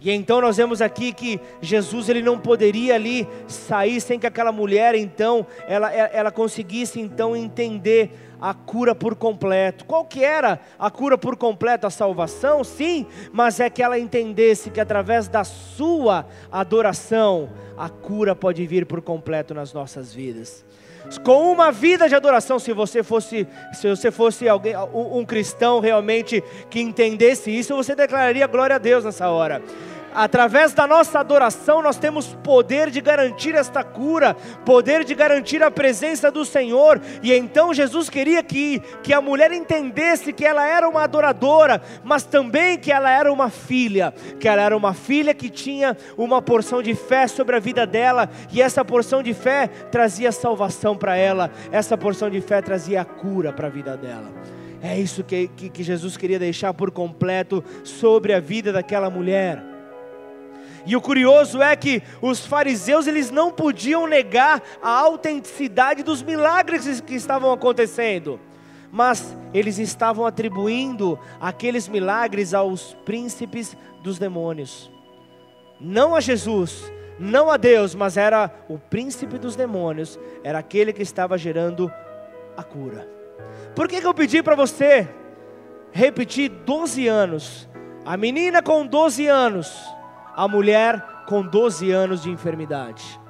E então nós vemos aqui que Jesus ele não poderia ali sair sem que aquela mulher então ela, ela conseguisse então entender a cura por completo. Qual que era a cura por completo? A salvação? Sim, mas é que ela entendesse que através da sua adoração a cura pode vir por completo nas nossas vidas com uma vida de adoração, se você fosse, se você fosse alguém, um, um cristão realmente que entendesse isso, você declararia glória a Deus nessa hora através da nossa adoração, nós temos poder de garantir esta cura, poder de garantir a presença do Senhor. E então Jesus queria que, que a mulher entendesse que ela era uma adoradora, mas também que ela era uma filha, que ela era uma filha que tinha uma porção de fé sobre a vida dela, e essa porção de fé trazia salvação para ela, essa porção de fé trazia cura para a vida dela. É isso que, que, que Jesus queria deixar por completo sobre a vida daquela mulher. E o curioso é que os fariseus eles não podiam negar a autenticidade dos milagres que estavam acontecendo, mas eles estavam atribuindo aqueles milagres aos príncipes dos demônios. Não a Jesus, não a Deus, mas era o príncipe dos demônios, era aquele que estava gerando a cura. Por que, que eu pedi para você repetir 12 anos? A menina com 12 anos a mulher com 12 anos de enfermidade.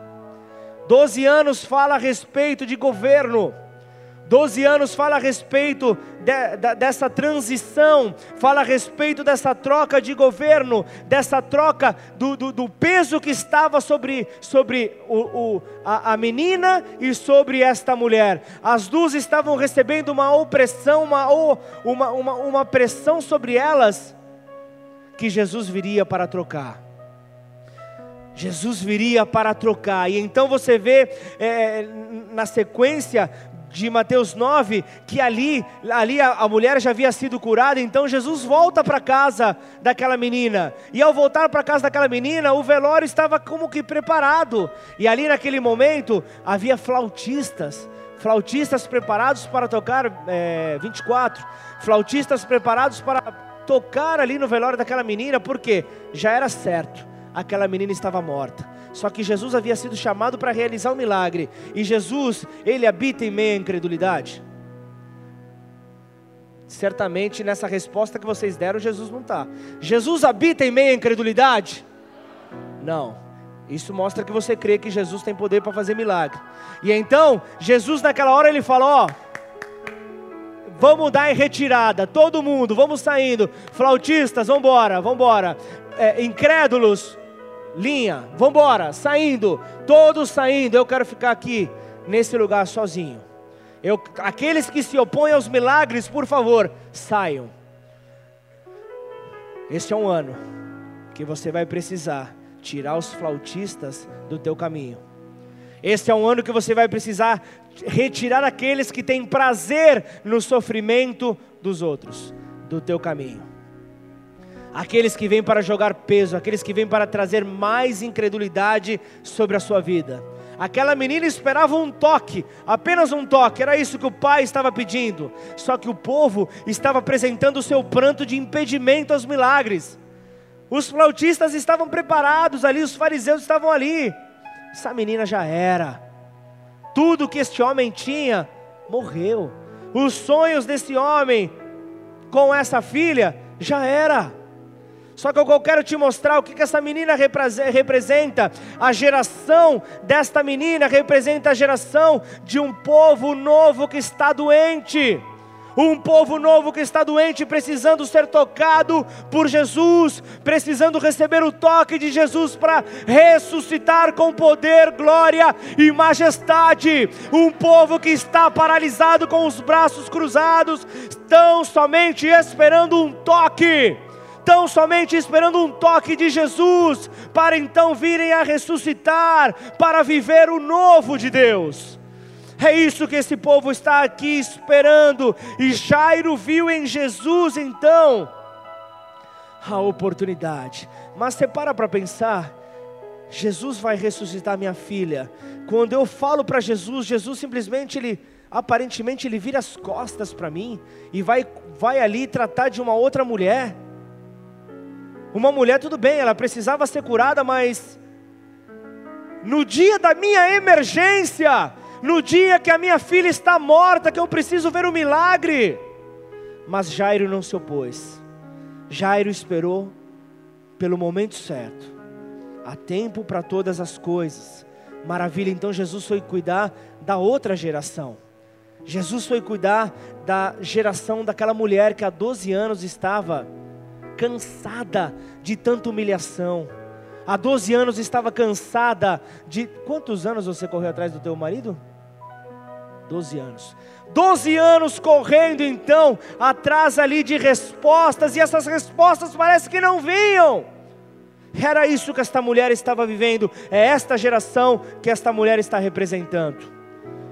12 anos fala a respeito de governo. 12 anos fala a respeito de, de, dessa transição, fala a respeito dessa troca de governo, dessa troca do, do, do peso que estava sobre, sobre o, o, a, a menina e sobre esta mulher. As duas estavam recebendo uma opressão, uma, uma, uma, uma pressão sobre elas, que Jesus viria para trocar. Jesus viria para trocar, e então você vê é, na sequência de Mateus 9, que ali, ali a, a mulher já havia sido curada, então Jesus volta para casa daquela menina. E ao voltar para casa daquela menina, o velório estava como que preparado. E ali naquele momento havia flautistas, flautistas preparados para tocar é, 24, flautistas preparados para tocar ali no velório daquela menina, porque já era certo, aquela menina estava morta. Só que Jesus havia sido chamado para realizar o um milagre. E Jesus, ele habita em meio à incredulidade. Certamente nessa resposta que vocês deram, Jesus não está. Jesus habita em meio à incredulidade? Não. Isso mostra que você crê que Jesus tem poder para fazer milagre. E então, Jesus naquela hora ele fala: Ó, vamos dar em retirada, todo mundo, vamos saindo. Flautistas, vamos embora. É, incrédulos, linha, vamos embora, saindo, todos saindo. Eu quero ficar aqui nesse lugar sozinho. Eu, aqueles que se opõem aos milagres, por favor, saiam. Este é um ano que você vai precisar tirar os flautistas do teu caminho. Este é um ano que você vai precisar retirar aqueles que têm prazer no sofrimento dos outros do teu caminho aqueles que vêm para jogar peso, aqueles que vêm para trazer mais incredulidade sobre a sua vida. Aquela menina esperava um toque, apenas um toque, era isso que o pai estava pedindo. Só que o povo estava apresentando o seu pranto de impedimento aos milagres. Os flautistas estavam preparados ali, os fariseus estavam ali. Essa menina já era. Tudo que este homem tinha morreu. Os sonhos desse homem com essa filha já era. Só que eu quero te mostrar o que, que essa menina representa. A geração desta menina representa a geração de um povo novo que está doente. Um povo novo que está doente, precisando ser tocado por Jesus, precisando receber o toque de Jesus para ressuscitar com poder, glória e majestade. Um povo que está paralisado com os braços cruzados, tão somente esperando um toque estão somente esperando um toque de Jesus, para então virem a ressuscitar, para viver o novo de Deus. É isso que esse povo está aqui esperando, e Jairo viu em Jesus então a oportunidade. Mas você para para pensar, Jesus vai ressuscitar minha filha. Quando eu falo para Jesus, Jesus simplesmente ele aparentemente ele vira as costas para mim e vai vai ali tratar de uma outra mulher. Uma mulher, tudo bem, ela precisava ser curada, mas no dia da minha emergência, no dia que a minha filha está morta, que eu preciso ver um milagre. Mas Jairo não se opôs. Jairo esperou pelo momento certo. Há tempo para todas as coisas. Maravilha, então Jesus foi cuidar da outra geração. Jesus foi cuidar da geração daquela mulher que há 12 anos estava cansada de tanta humilhação. Há 12 anos estava cansada de. Quantos anos você correu atrás do teu marido? 12 anos. 12 anos correndo então atrás ali de respostas, e essas respostas parece que não vinham. Era isso que esta mulher estava vivendo, é esta geração que esta mulher está representando.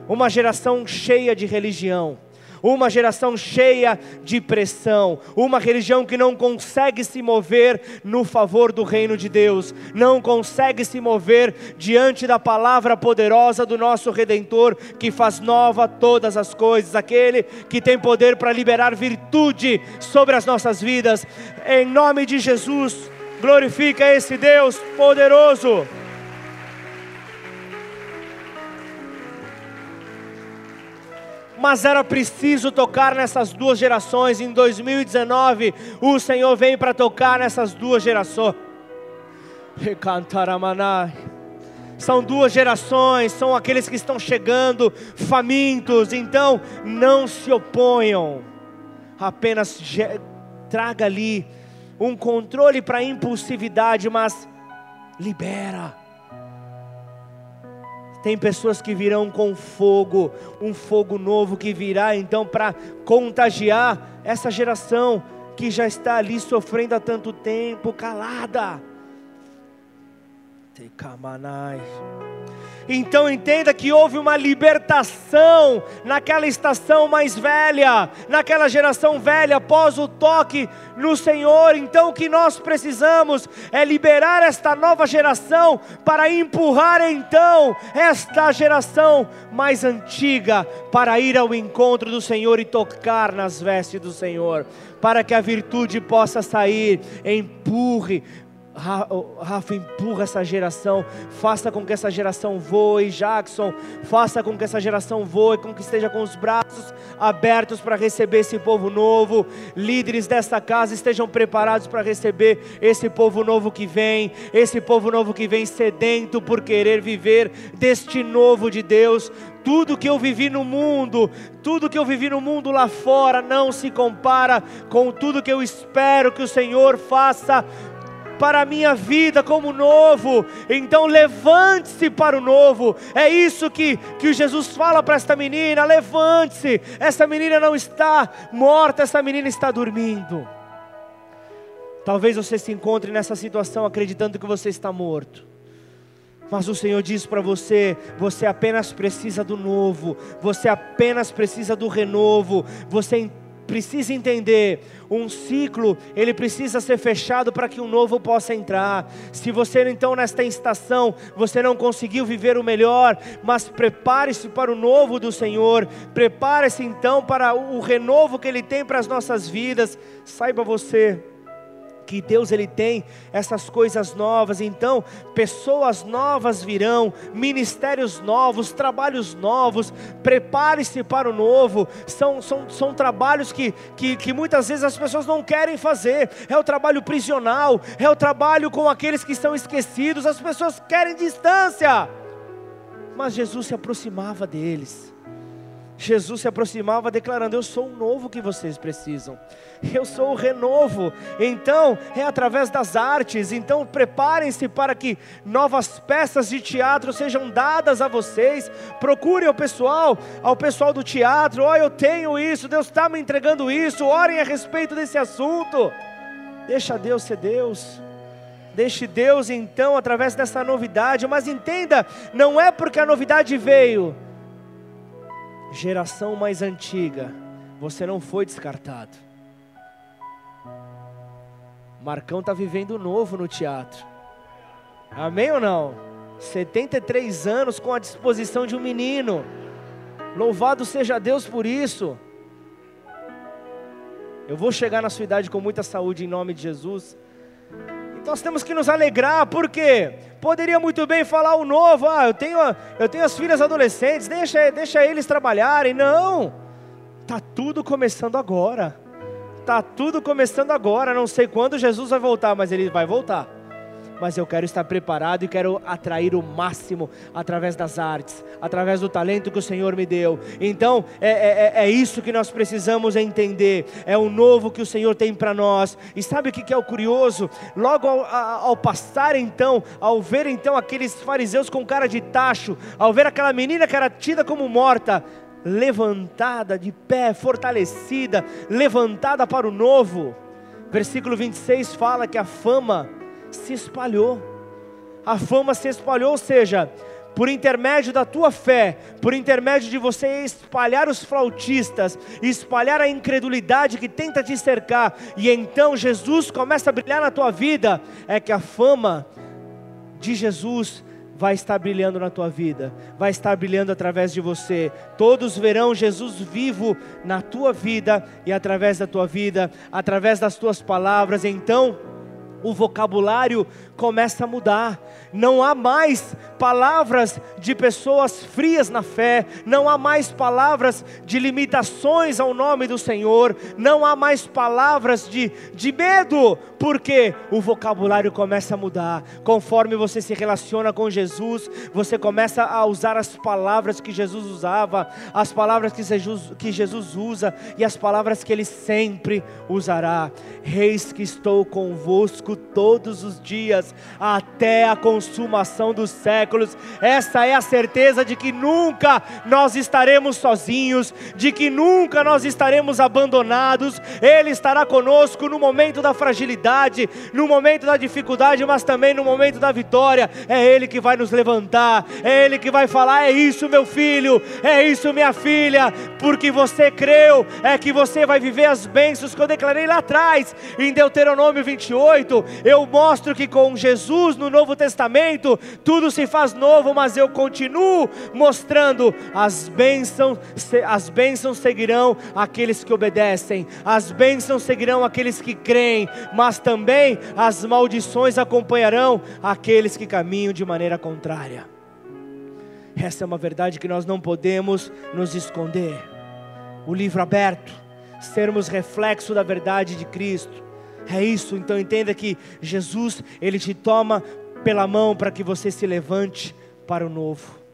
Uma geração cheia de religião, uma geração cheia de pressão, uma religião que não consegue se mover no favor do reino de Deus, não consegue se mover diante da palavra poderosa do nosso redentor que faz nova todas as coisas, aquele que tem poder para liberar virtude sobre as nossas vidas. Em nome de Jesus, glorifica esse Deus poderoso. Mas era preciso tocar nessas duas gerações. Em 2019, o Senhor vem para tocar nessas duas gerações. são duas gerações, são aqueles que estão chegando famintos, então não se oponham, apenas traga ali um controle para a impulsividade, mas libera. Tem pessoas que virão com fogo, um fogo novo que virá então para contagiar essa geração que já está ali sofrendo há tanto tempo, calada. Então entenda que houve uma libertação naquela estação mais velha, naquela geração velha, após o toque no Senhor. Então o que nós precisamos é liberar esta nova geração para empurrar então esta geração mais antiga para ir ao encontro do Senhor e tocar nas vestes do Senhor, para que a virtude possa sair. Empurre, Rafa, empurra essa geração, faça com que essa geração voe, Jackson, faça com que essa geração voe, com que esteja com os braços abertos para receber esse povo novo. Líderes dessa casa estejam preparados para receber esse povo novo que vem, esse povo novo que vem sedento por querer viver deste novo de Deus. Tudo que eu vivi no mundo, tudo que eu vivi no mundo lá fora não se compara com tudo que eu espero que o Senhor faça para a minha vida como novo. Então levante-se para o novo. É isso que, que Jesus fala para esta menina: levante-se. Essa menina não está morta, essa menina está dormindo. Talvez você se encontre nessa situação acreditando que você está morto. Mas o Senhor diz para você: você apenas precisa do novo, você apenas precisa do renovo, você precisa entender, um ciclo, ele precisa ser fechado para que um novo possa entrar. Se você então nesta estação, você não conseguiu viver o melhor, mas prepare-se para o novo do Senhor, prepare-se então para o renovo que ele tem para as nossas vidas. Saiba você, que Deus ele tem essas coisas novas, então pessoas novas virão, ministérios novos, trabalhos novos, prepare-se para o novo, são, são, são trabalhos que, que, que muitas vezes as pessoas não querem fazer, é o trabalho prisional, é o trabalho com aqueles que estão esquecidos, as pessoas querem distância, mas Jesus se aproximava deles, Jesus se aproximava declarando: Eu sou o novo que vocês precisam, eu sou o renovo. Então, é através das artes. Então, preparem-se para que novas peças de teatro sejam dadas a vocês. Procurem o pessoal, ao pessoal do teatro: Ó, oh, eu tenho isso, Deus está me entregando isso. Orem a respeito desse assunto. Deixa Deus ser Deus. Deixe Deus então através dessa novidade, mas entenda, não é porque a novidade veio geração mais antiga, você não foi descartado. Marcão está vivendo novo no teatro. Amém ou não? 73 anos com a disposição de um menino. Louvado seja Deus por isso. Eu vou chegar na sua idade com muita saúde em nome de Jesus. Nós temos que nos alegrar, porque poderia muito bem falar o novo, ah, eu tenho, eu tenho as filhas adolescentes, deixa, deixa eles trabalharem. Não, está tudo começando agora. Está tudo começando agora. Não sei quando Jesus vai voltar, mas ele vai voltar mas eu quero estar preparado e quero atrair o máximo através das artes, através do talento que o Senhor me deu. Então, é, é, é, é isso que nós precisamos entender, é o novo que o Senhor tem para nós. E sabe o que é o curioso? Logo ao, ao passar então, ao ver então aqueles fariseus com cara de tacho, ao ver aquela menina que era tida como morta, levantada de pé, fortalecida, levantada para o novo. Versículo 26 fala que a fama se espalhou. A fama se espalhou, ou seja, por intermédio da tua fé, por intermédio de você espalhar os flautistas, espalhar a incredulidade que tenta te cercar, e então Jesus começa a brilhar na tua vida, é que a fama de Jesus vai estar brilhando na tua vida, vai estar brilhando através de você. Todos verão Jesus vivo na tua vida e através da tua vida, através das tuas palavras. Então, o vocabulário começa a mudar. Não há mais palavras de pessoas frias na fé, não há mais palavras de limitações ao nome do Senhor, não há mais palavras de, de medo, porque o vocabulário começa a mudar. Conforme você se relaciona com Jesus, você começa a usar as palavras que Jesus usava, as palavras que Jesus, que Jesus usa e as palavras que ele sempre usará. Reis que estou convosco todos os dias, até a consumação dos séculos. Essa é a certeza de que nunca nós estaremos sozinhos, de que nunca nós estaremos abandonados. Ele estará conosco no momento da fragilidade, no momento da dificuldade, mas também no momento da vitória. É Ele que vai nos levantar, é Ele que vai falar: é isso, meu filho, é isso, minha filha, porque você creu, é que você vai viver as bênçãos que eu declarei lá atrás, em Deuteronômio 28. Eu mostro que com Jesus no Novo Testamento, tudo se faz novo, mas eu continuo mostrando as bênçãos, as bênçãos seguirão aqueles que obedecem, as bênçãos seguirão aqueles que creem, mas também as maldições acompanharão aqueles que caminham de maneira contrária. Essa é uma verdade que nós não podemos nos esconder. O livro aberto, sermos reflexo da verdade de Cristo. É isso, então entenda que Jesus, ele te toma pela mão para que você se levante para o novo.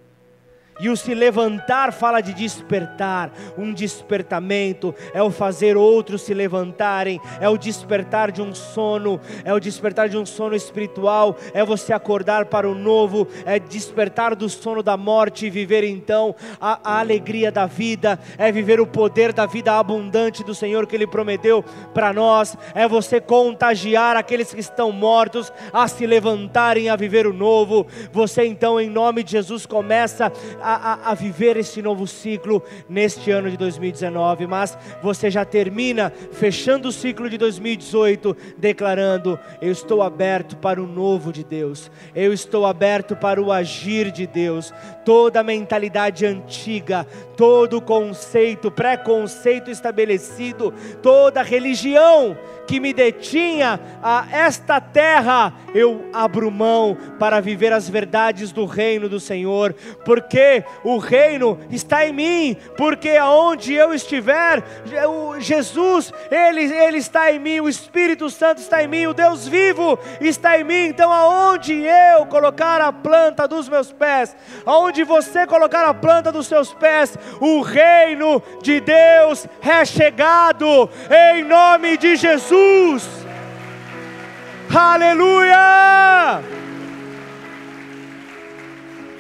E o se levantar fala de despertar, um despertamento, é o fazer outros se levantarem, é o despertar de um sono, é o despertar de um sono espiritual, é você acordar para o novo, é despertar do sono da morte e viver então a, a alegria da vida, é viver o poder da vida abundante do Senhor que Ele prometeu para nós, é você contagiar aqueles que estão mortos a se levantarem a viver o novo. Você então, em nome de Jesus, começa a, a, a viver esse novo ciclo neste ano de 2019, mas você já termina fechando o ciclo de 2018, declarando: Eu estou aberto para o novo de Deus, eu estou aberto para o agir de Deus. Toda a mentalidade antiga, todo conceito, preconceito estabelecido, toda religião que me detinha a esta terra, eu abro mão para viver as verdades do reino do Senhor, porque o reino está em mim, porque aonde eu estiver, Jesus, ele, ele está em mim, o Espírito Santo está em mim, o Deus vivo está em mim, então aonde eu colocar a planta dos meus pés, aonde você colocar a planta dos seus pés, o reino de Deus é chegado, em nome de Jesus. Aleluia!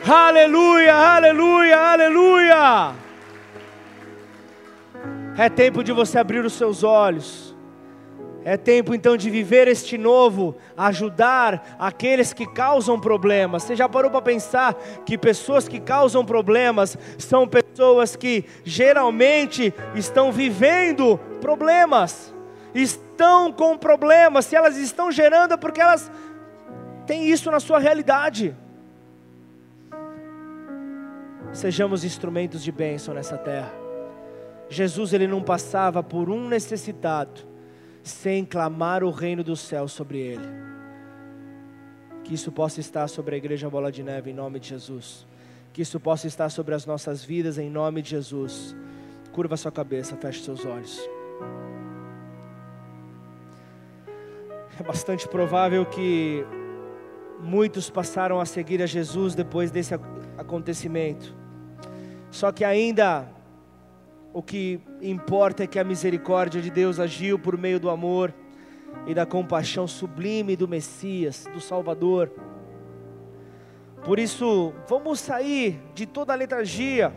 Aleluia, aleluia, aleluia! É tempo de você abrir os seus olhos é tempo então de viver este novo, ajudar aqueles que causam problemas. Você já parou para pensar que pessoas que causam problemas são pessoas que geralmente estão vivendo problemas, estão com problemas. Se elas estão gerando é porque elas têm isso na sua realidade. Sejamos instrumentos de bênção nessa terra. Jesus ele não passava por um necessitado sem clamar o reino do céu sobre ele. Que isso possa estar sobre a igreja Bola de Neve em nome de Jesus. Que isso possa estar sobre as nossas vidas em nome de Jesus. Curva sua cabeça, feche seus olhos. É bastante provável que muitos passaram a seguir a Jesus depois desse acontecimento. Só que ainda o que importa é que a misericórdia de Deus agiu por meio do amor e da compaixão sublime do Messias, do Salvador. Por isso, vamos sair de toda a letargia,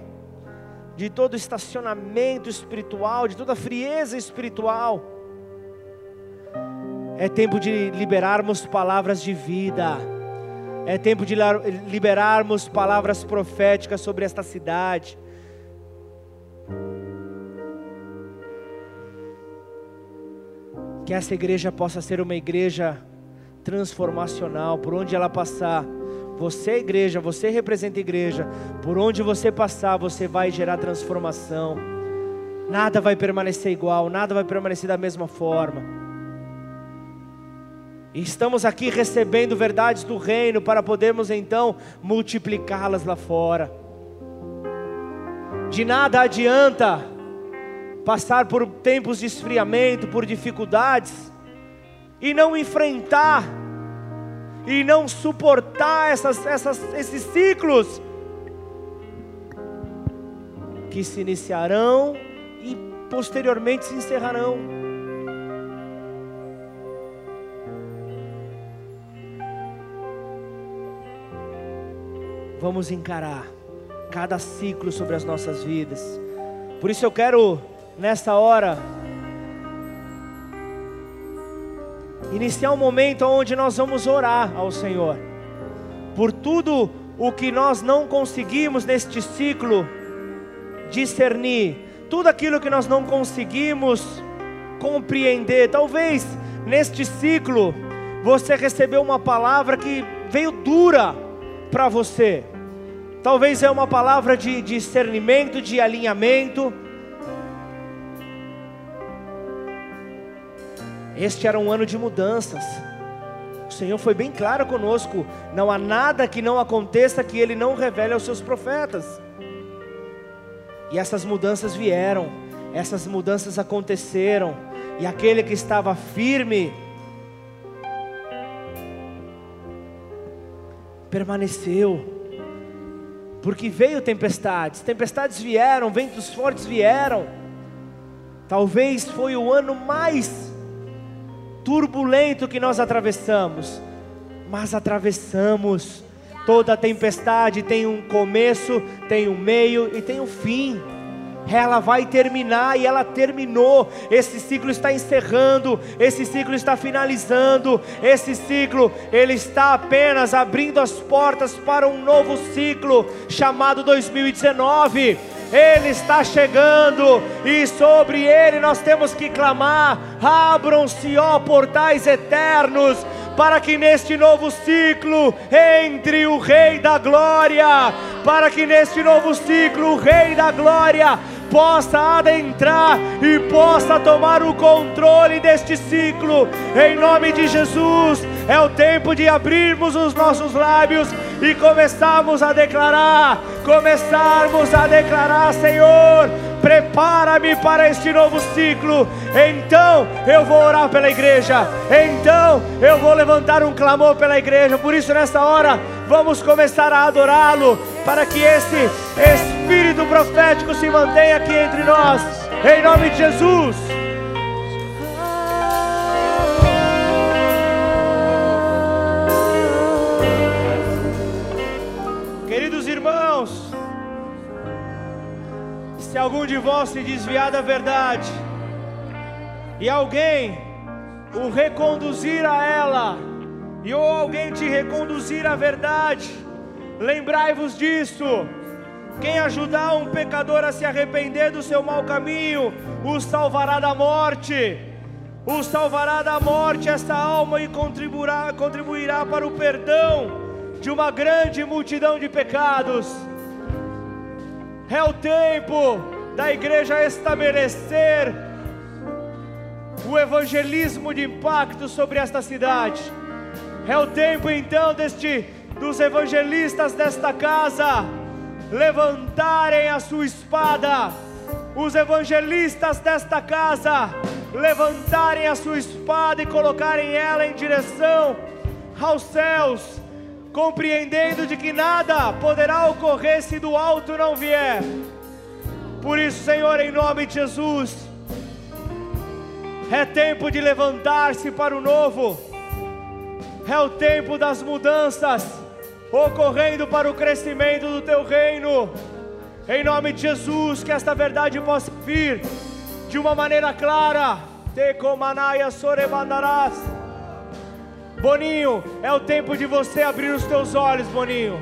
de todo estacionamento espiritual, de toda frieza espiritual. É tempo de liberarmos palavras de vida. É tempo de liberarmos palavras proféticas sobre esta cidade. Que essa igreja possa ser uma igreja transformacional, por onde ela passar. Você é igreja, você representa a igreja. Por onde você passar, você vai gerar transformação. Nada vai permanecer igual, nada vai permanecer da mesma forma. E estamos aqui recebendo verdades do reino para podermos então multiplicá-las lá fora. De nada adianta passar por tempos de esfriamento, por dificuldades, e não enfrentar, e não suportar essas, essas, esses ciclos que se iniciarão e posteriormente se encerrarão. vamos encarar cada ciclo sobre as nossas vidas. Por isso eu quero, nessa hora, iniciar um momento onde nós vamos orar ao Senhor, por tudo o que nós não conseguimos neste ciclo discernir, tudo aquilo que nós não conseguimos compreender. Talvez neste ciclo você recebeu uma palavra que veio dura para você. Talvez é uma palavra de discernimento, de alinhamento. Este era um ano de mudanças. O Senhor foi bem claro conosco: não há nada que não aconteça que Ele não revele aos seus profetas. E essas mudanças vieram, essas mudanças aconteceram, e aquele que estava firme, permaneceu porque veio tempestades, tempestades vieram, ventos fortes vieram. Talvez foi o ano mais turbulento que nós atravessamos, mas atravessamos. Toda tempestade tem um começo, tem um meio e tem um fim ela vai terminar e ela terminou. Esse ciclo está encerrando, esse ciclo está finalizando. Esse ciclo, ele está apenas abrindo as portas para um novo ciclo chamado 2019. Ele está chegando e sobre ele nós temos que clamar: abram-se, ó portais eternos, para que neste novo ciclo entre o Rei da Glória, para que neste novo ciclo o Rei da Glória possa adentrar e possa tomar o controle deste ciclo, em nome de Jesus. É o tempo de abrirmos os nossos lábios e começarmos a declarar, começarmos a declarar, Senhor, prepara-me para este novo ciclo. Então eu vou orar pela igreja, então eu vou levantar um clamor pela igreja. Por isso, nessa hora, vamos começar a adorá-lo, para que esse espírito profético se mantenha aqui entre nós, em nome de Jesus. Queridos irmãos, se algum de vós se desviar da verdade, e alguém o reconduzir a ela, e ou alguém te reconduzir à verdade, lembrai-vos disso. Quem ajudar um pecador a se arrepender do seu mau caminho, o salvará da morte. O salvará da morte esta alma e contribuirá, contribuirá para o perdão de uma grande multidão de pecados. É o tempo da igreja estabelecer o evangelismo de impacto sobre esta cidade. É o tempo então deste dos evangelistas desta casa levantarem a sua espada. Os evangelistas desta casa levantarem a sua espada e colocarem ela em direção aos céus, compreendendo de que nada poderá ocorrer se do alto não vier. Por isso, Senhor, em nome de Jesus, é tempo de levantar-se para o novo, é o tempo das mudanças ocorrendo para o crescimento do teu reino. Em nome de Jesus, que esta verdade possa vir de uma maneira clara. Tecomanaya soremandarás. Boninho, é o tempo de você abrir os teus olhos, Boninho.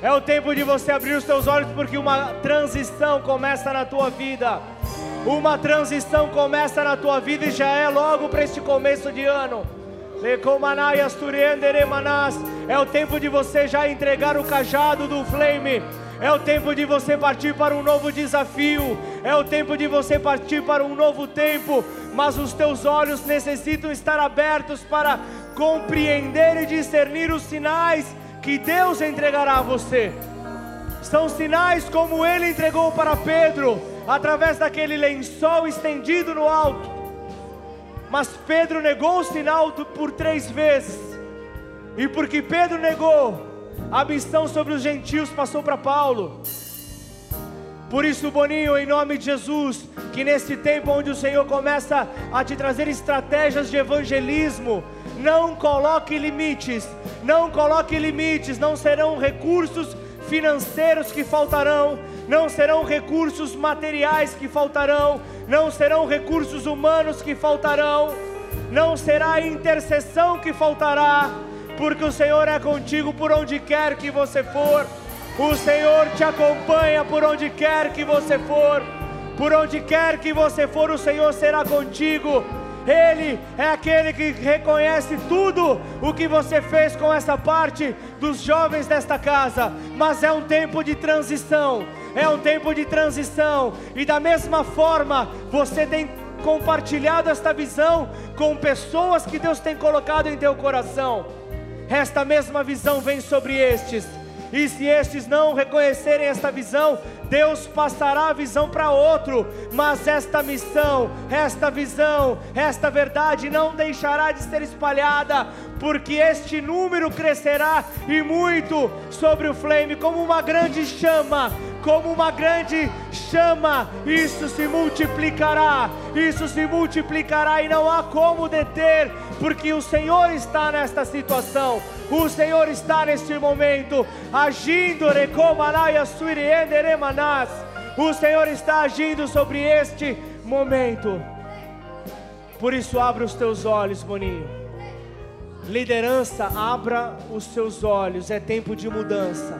É o tempo de você abrir os teus olhos, porque uma transição começa na tua vida. Uma transição começa na tua vida e já é logo para este começo de ano. É o tempo de você já entregar o cajado do flame. É o tempo de você partir para um novo desafio. É o tempo de você partir para um novo tempo. Mas os teus olhos necessitam estar abertos para compreender e discernir os sinais que Deus entregará a você. São sinais como ele entregou para Pedro, através daquele lençol estendido no alto. Mas Pedro negou o sinal por três vezes, e porque Pedro negou, a missão sobre os gentios passou para Paulo. Por isso, Boninho, em nome de Jesus, que nesse tempo onde o Senhor começa a te trazer estratégias de evangelismo, não coloque limites, não coloque limites, não serão recursos financeiros que faltarão, não serão recursos materiais que faltarão, não serão recursos humanos que faltarão, não será intercessão que faltará, porque o Senhor é contigo por onde quer que você for. O Senhor te acompanha por onde quer que você for. Por onde quer que você for, o Senhor será contigo. Ele é aquele que reconhece tudo o que você fez com essa parte dos jovens desta casa, mas é um tempo de transição. É um tempo de transição, e da mesma forma, você tem compartilhado esta visão com pessoas que Deus tem colocado em teu coração. Esta mesma visão vem sobre estes e se estes não reconhecerem esta visão, Deus passará a visão para outro, mas esta missão, esta visão, esta verdade não deixará de ser espalhada, porque este número crescerá e muito sobre o flame, como uma grande chama, como uma grande chama, isso se multiplicará, isso se multiplicará e não há como deter, porque o Senhor está nesta situação, o Senhor está neste momento agindo, o Senhor está agindo sobre este momento. Por isso, abra os teus olhos, Boninho. Liderança, abra os seus olhos, é tempo de mudança.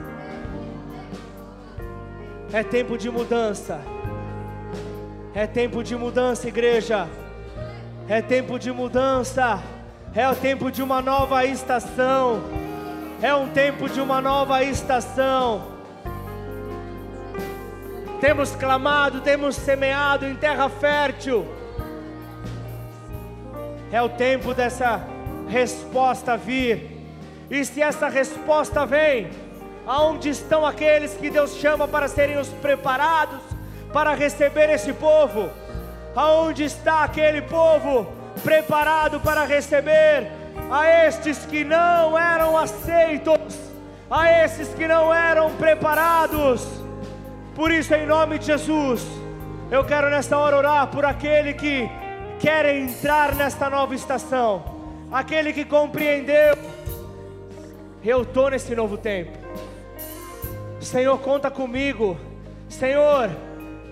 É tempo de mudança. É tempo de mudança, igreja. É tempo de mudança. É o tempo de uma nova estação. É um tempo de uma nova estação. Temos clamado, temos semeado em terra fértil. É o tempo dessa resposta vir. E se essa resposta vem, aonde estão aqueles que Deus chama para serem os preparados para receber esse povo? Aonde está aquele povo preparado para receber a estes que não eram aceitos, a esses que não eram preparados? Por isso, em nome de Jesus, eu quero nesta hora orar por aquele que quer entrar nesta nova estação aquele que compreendeu. Eu estou nesse novo tempo. Senhor, conta comigo. Senhor,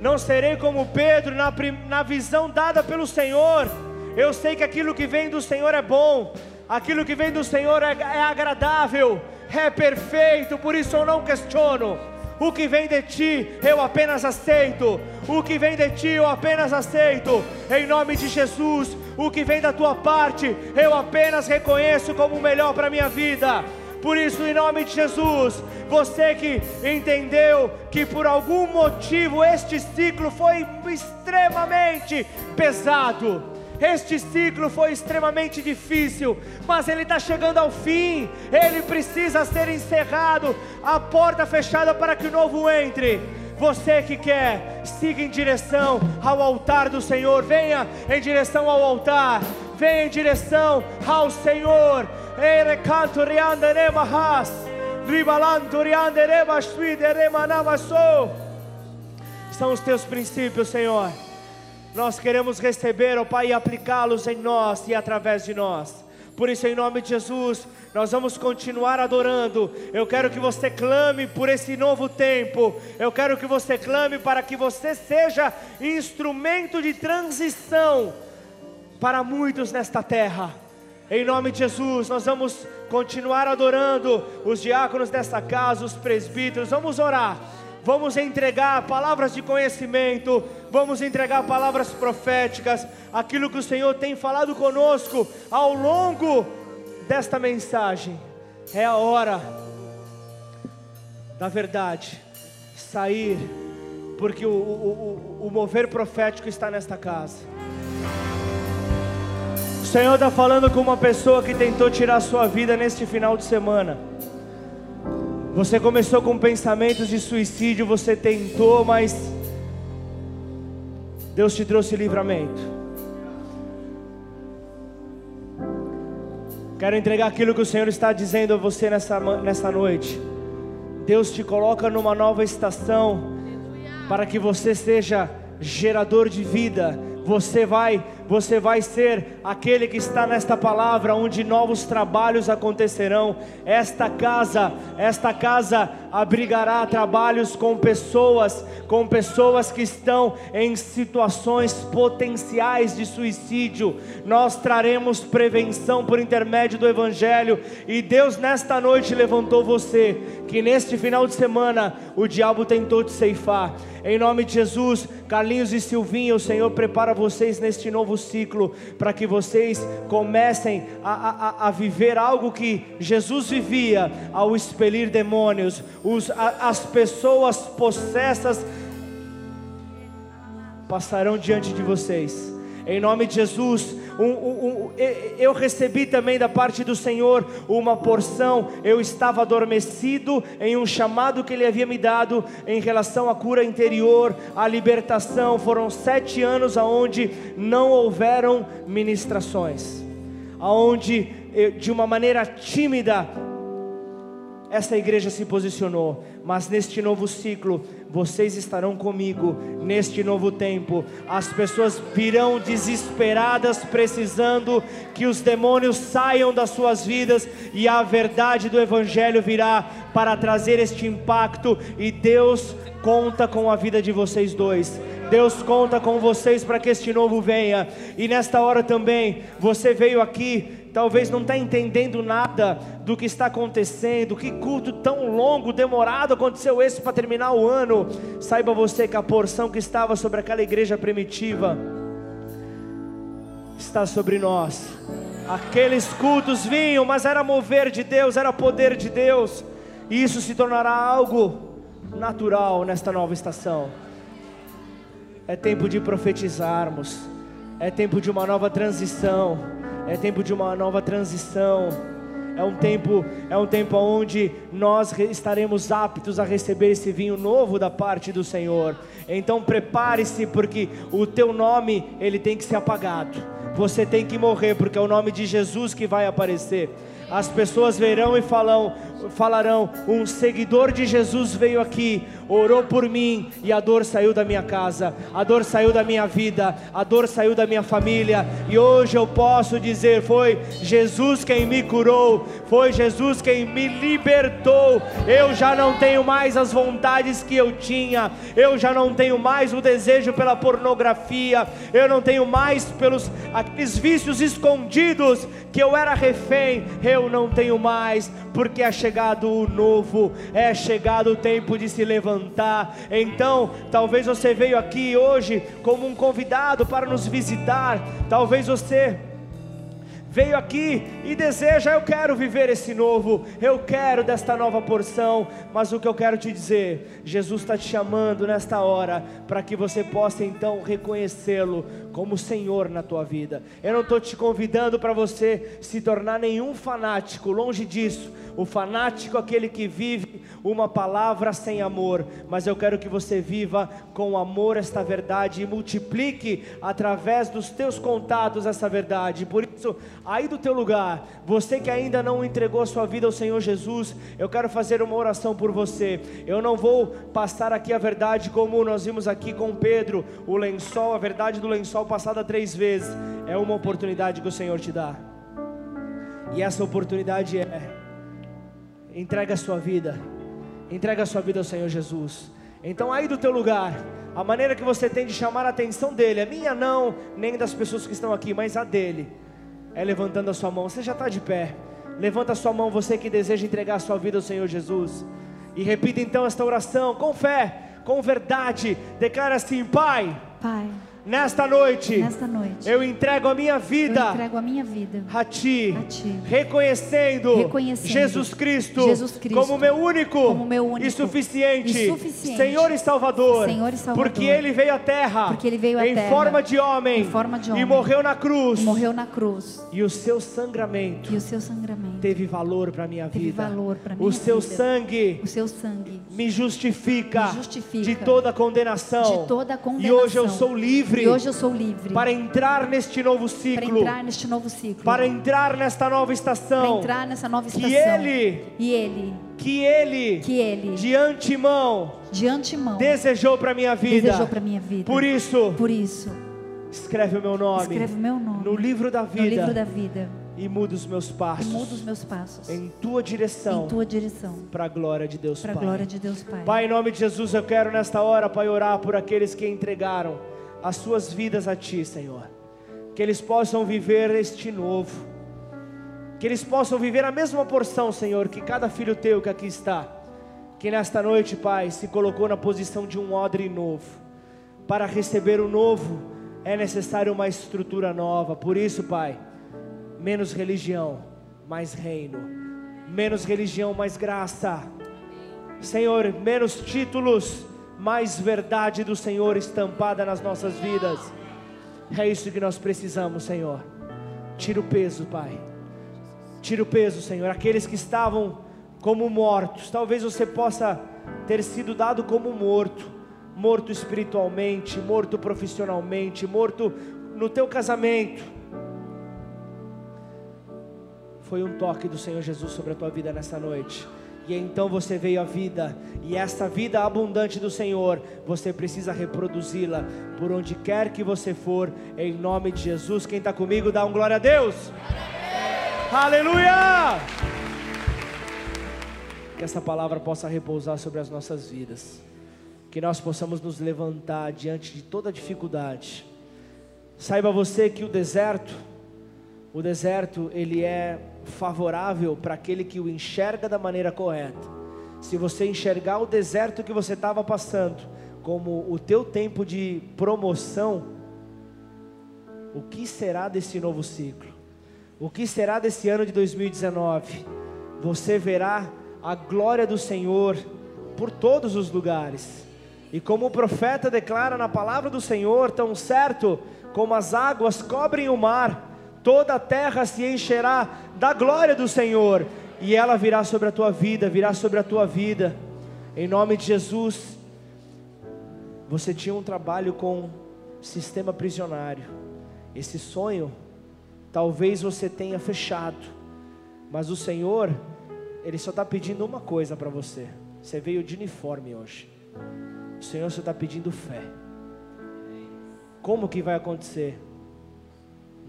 não serei como Pedro na, na visão dada pelo Senhor. Eu sei que aquilo que vem do Senhor é bom, aquilo que vem do Senhor é, é agradável, é perfeito, por isso eu não questiono. O que vem de ti, eu apenas aceito. O que vem de ti, eu apenas aceito. Em nome de Jesus, o que vem da tua parte, eu apenas reconheço como o melhor para a minha vida. Por isso, em nome de Jesus, você que entendeu que por algum motivo este ciclo foi extremamente pesado, este ciclo foi extremamente difícil, mas ele está chegando ao fim, ele precisa ser encerrado, a porta fechada para que o novo entre. Você que quer, siga em direção ao altar do Senhor, venha em direção ao altar, venha em direção ao Senhor. São os teus princípios, Senhor. Nós queremos receber, ó Pai, e aplicá-los em nós e através de nós. Por isso, em nome de Jesus, nós vamos continuar adorando. Eu quero que você clame por esse novo tempo. Eu quero que você clame para que você seja instrumento de transição para muitos nesta terra. Em nome de Jesus, nós vamos continuar adorando os diáconos desta casa, os presbíteros. Vamos orar vamos entregar palavras de conhecimento, vamos entregar palavras proféticas, aquilo que o Senhor tem falado conosco ao longo desta mensagem. É a hora da verdade sair, porque o, o, o, o mover profético está nesta casa. Senhor está falando com uma pessoa que tentou tirar sua vida neste final de semana. Você começou com pensamentos de suicídio, você tentou, mas Deus te trouxe livramento. Quero entregar aquilo que o Senhor está dizendo a você nessa, nessa noite. Deus te coloca numa nova estação para que você seja gerador de vida. Você vai você vai ser aquele que está nesta palavra, onde novos trabalhos acontecerão. Esta casa, esta casa abrigará trabalhos com pessoas, com pessoas que estão em situações potenciais de suicídio. Nós traremos prevenção por intermédio do Evangelho, e Deus nesta noite levantou você, que neste final de semana o diabo tentou te ceifar. Em nome de Jesus, Carlinhos e Silvinho, o Senhor prepara vocês neste novo ciclo, para que vocês comecem a, a, a, viver algo que Jesus vivia ao expelir demônios, os, a, as pessoas possessas passarão diante de vocês em nome de Jesus. Um, um, um, eu recebi também da parte do Senhor uma porção. Eu estava adormecido em um chamado que Ele havia me dado em relação à cura interior, à libertação. Foram sete anos aonde não houveram ministrações, aonde de uma maneira tímida essa igreja se posicionou, mas neste novo ciclo, vocês estarão comigo, neste novo tempo. As pessoas virão desesperadas, precisando que os demônios saiam das suas vidas, e a verdade do Evangelho virá para trazer este impacto, e Deus conta com a vida de vocês dois. Deus conta com vocês para que este novo venha, e nesta hora também, você veio aqui talvez não está entendendo nada do que está acontecendo, que culto tão longo, demorado aconteceu esse para terminar o ano. Saiba você que a porção que estava sobre aquela igreja primitiva está sobre nós. Aqueles cultos vinham, mas era mover de Deus, era poder de Deus, e isso se tornará algo natural nesta nova estação. É tempo de profetizarmos, é tempo de uma nova transição é tempo de uma nova transição. É um tempo, é um tempo onde nós estaremos aptos a receber esse vinho novo da parte do Senhor. Então prepare-se porque o teu nome ele tem que ser apagado. Você tem que morrer porque é o nome de Jesus que vai aparecer. As pessoas verão e falam, falarão: um seguidor de Jesus veio aqui, orou por mim e a dor saiu da minha casa, a dor saiu da minha vida, a dor saiu da minha família, e hoje eu posso dizer: foi Jesus quem me curou, foi Jesus quem me libertou. Eu já não tenho mais as vontades que eu tinha, eu já não tenho mais o desejo pela pornografia, eu não tenho mais pelos aqueles vícios escondidos que eu era refém, eu não tenho mais, porque é chegado o novo, é chegado o tempo de se levantar. Então, talvez você veio aqui hoje como um convidado para nos visitar, talvez você veio aqui e deseja, eu quero viver esse novo, eu quero desta nova porção, mas o que eu quero te dizer, Jesus está te chamando nesta hora, para que você possa então reconhecê-lo como Senhor na tua vida. Eu não estou te convidando para você se tornar nenhum fanático, longe disso. O fanático é aquele que vive uma palavra sem amor, mas eu quero que você viva com amor esta verdade e multiplique através dos teus contatos essa verdade. Por isso, aí do teu lugar, você que ainda não entregou a sua vida ao Senhor Jesus, eu quero fazer uma oração por você. Eu não vou passar aqui a verdade como nós vimos aqui com Pedro, o lençol, a verdade do lençol passada três vezes. É uma oportunidade que o Senhor te dá. E essa oportunidade é entrega a sua vida. Entrega a sua vida ao Senhor Jesus. Então aí do teu lugar, a maneira que você tem de chamar a atenção dele, a minha não, nem das pessoas que estão aqui, mas a dele é levantando a sua mão. Você já está de pé. Levanta a sua mão, você que deseja entregar a sua vida ao Senhor Jesus. E repita então esta oração com fé, com verdade. Declara assim: Pai, Pai Nesta noite, Nesta noite, eu entrego a minha vida a minha vida a ti, a Ti. reconhecendo, Reconhecendo Jesus, Cristo Jesus Cristo como meu único, como meu único e, suficiente, e suficiente Senhor e Salvador, Senhor e Salvador. porque Ele veio à terra, veio à em terra forma de homem, em forma de e homem. morreu na cruz, e morreu na cruz. e o seu sangramento E o seu sangramento teve valor para minha vida, valor para o minha seu vida. sangue O seu sangue me justifica, Me justifica de toda condenação, de toda a e condenação. hoje eu sou livre, E hoje eu sou livre para entrar neste novo para ciclo, entrar neste novo ciclo. para entrar nesta nova para estação, entrar nessa nova que estação. Ele, e ele, que Ele, que ele, de antemão, de antemão, desejou para minha vida. desejou para minha vida. Por isso, Por isso, escreve o meu nome escreve o meu nome no livro da no vida livro da vida e muda os meus passos muda os meus passos em tua direção em tua direção, para a glória de Deus para a Pai. glória de Deus Pai. Pai, em nome de Jesus, eu quero nesta hora, Pai, orar por aqueles que entregaram as suas vidas a Ti, Senhor. Que eles possam viver este novo. Que eles possam viver a mesma porção, Senhor, que cada filho teu que aqui está. Que nesta noite, Pai, se colocou na posição de um odre novo. Para receber o novo, é necessário uma estrutura nova. Por isso, Pai, menos religião, mais reino. Menos religião, mais graça. Senhor, menos títulos, mais verdade do Senhor estampada nas nossas vidas. É isso que nós precisamos, Senhor. Tira o peso, Pai. Tira o peso, Senhor. Aqueles que estavam como mortos, talvez você possa ter sido dado como morto, morto espiritualmente, morto profissionalmente, morto no teu casamento. Foi um toque do Senhor Jesus sobre a tua vida nessa noite. E então você veio à vida, e essa vida abundante do Senhor, você precisa reproduzi-la por onde quer que você for, em nome de Jesus. Quem está comigo, dá um glória a Deus. Aleluia! Que essa palavra possa repousar sobre as nossas vidas, que nós possamos nos levantar diante de toda dificuldade. Saiba você que o deserto, o deserto, ele é favorável para aquele que o enxerga da maneira correta. Se você enxergar o deserto que você estava passando como o teu tempo de promoção, o que será desse novo ciclo? O que será desse ano de 2019? Você verá a glória do Senhor por todos os lugares. E como o profeta declara na palavra do Senhor, tão certo como as águas cobrem o mar, toda a terra se encherá da glória do Senhor, e ela virá sobre a tua vida, virá sobre a tua vida, em nome de Jesus. Você tinha um trabalho com sistema prisionário, esse sonho, talvez você tenha fechado, mas o Senhor, Ele só está pedindo uma coisa para você. Você veio de uniforme hoje, o Senhor só está pedindo fé. Como que vai acontecer?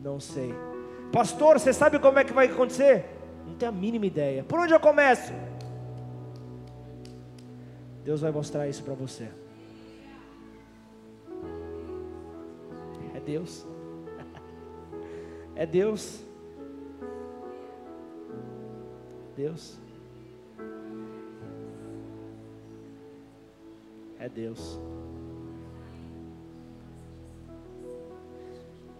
Não sei. Pastor, você sabe como é que vai acontecer? Não tenho a mínima ideia. Por onde eu começo? Deus vai mostrar isso para você. É Deus. É Deus. Deus. É Deus.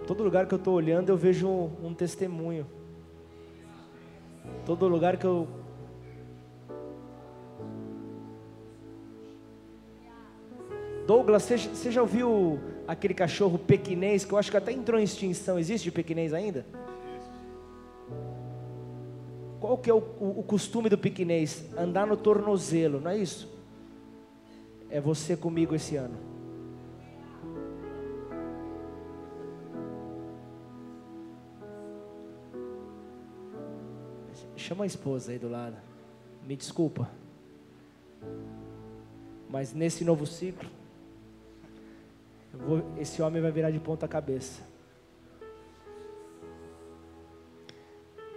Todo lugar que eu estou olhando, eu vejo um, um testemunho. Todo lugar que eu. Douglas, você, você já ouviu aquele cachorro pequinês que eu acho que até entrou em extinção? Existe pequinês ainda? Qual que é o, o, o costume do pequinês? Andar no tornozelo, não é isso? É você comigo esse ano. Chama a esposa aí do lado. Me desculpa. Mas nesse novo ciclo, vou- esse homem vai virar de ponta cabeça.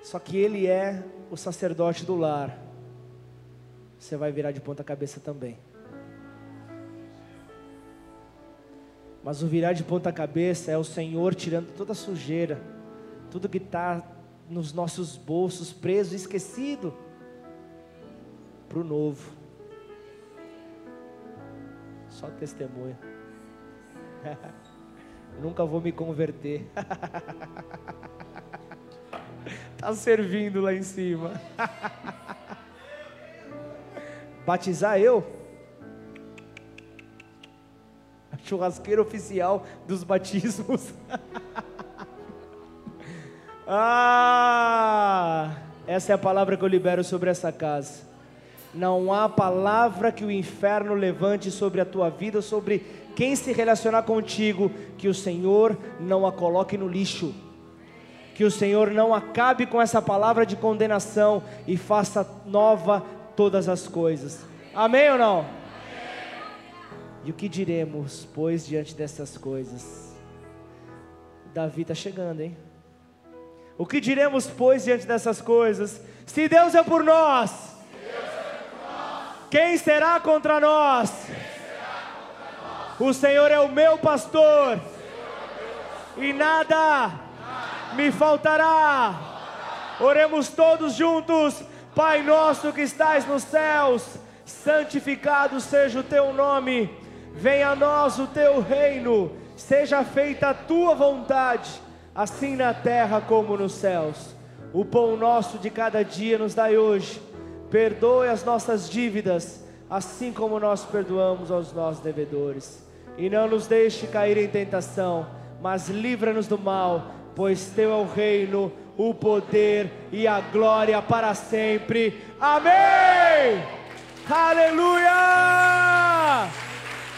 Só que ele é o sacerdote do lar. Você vai virar de ponta cabeça também. Mas o virar de ponta cabeça é o Senhor tirando toda a sujeira, tudo que está nos nossos bolsos preso, esquecido, para o novo. Só testemunho. Nunca vou me converter. tá servindo lá em cima. Batizar eu? Churrasqueiro oficial dos batismos. Ah, essa é a palavra que eu libero sobre essa casa. Não há palavra que o inferno levante sobre a tua vida, sobre quem se relacionar contigo, que o Senhor não a coloque no lixo. Que o Senhor não acabe com essa palavra de condenação e faça nova todas as coisas. Amém ou não? E o que diremos, pois, diante dessas coisas? Davi está chegando, hein? O que diremos, pois, diante dessas coisas? Se Deus é por nós, quem será contra nós? O Senhor é o meu pastor, e nada me faltará. Oremos todos juntos, Pai nosso que estais nos céus, santificado seja o teu nome, venha a nós o teu reino, seja feita a tua vontade, assim na terra como nos céus. O pão nosso de cada dia nos dai hoje Perdoe as nossas dívidas, assim como nós perdoamos aos nossos devedores. E não nos deixe cair em tentação, mas livra-nos do mal, pois teu é o reino, o poder e a glória para sempre. Amém! Aleluia!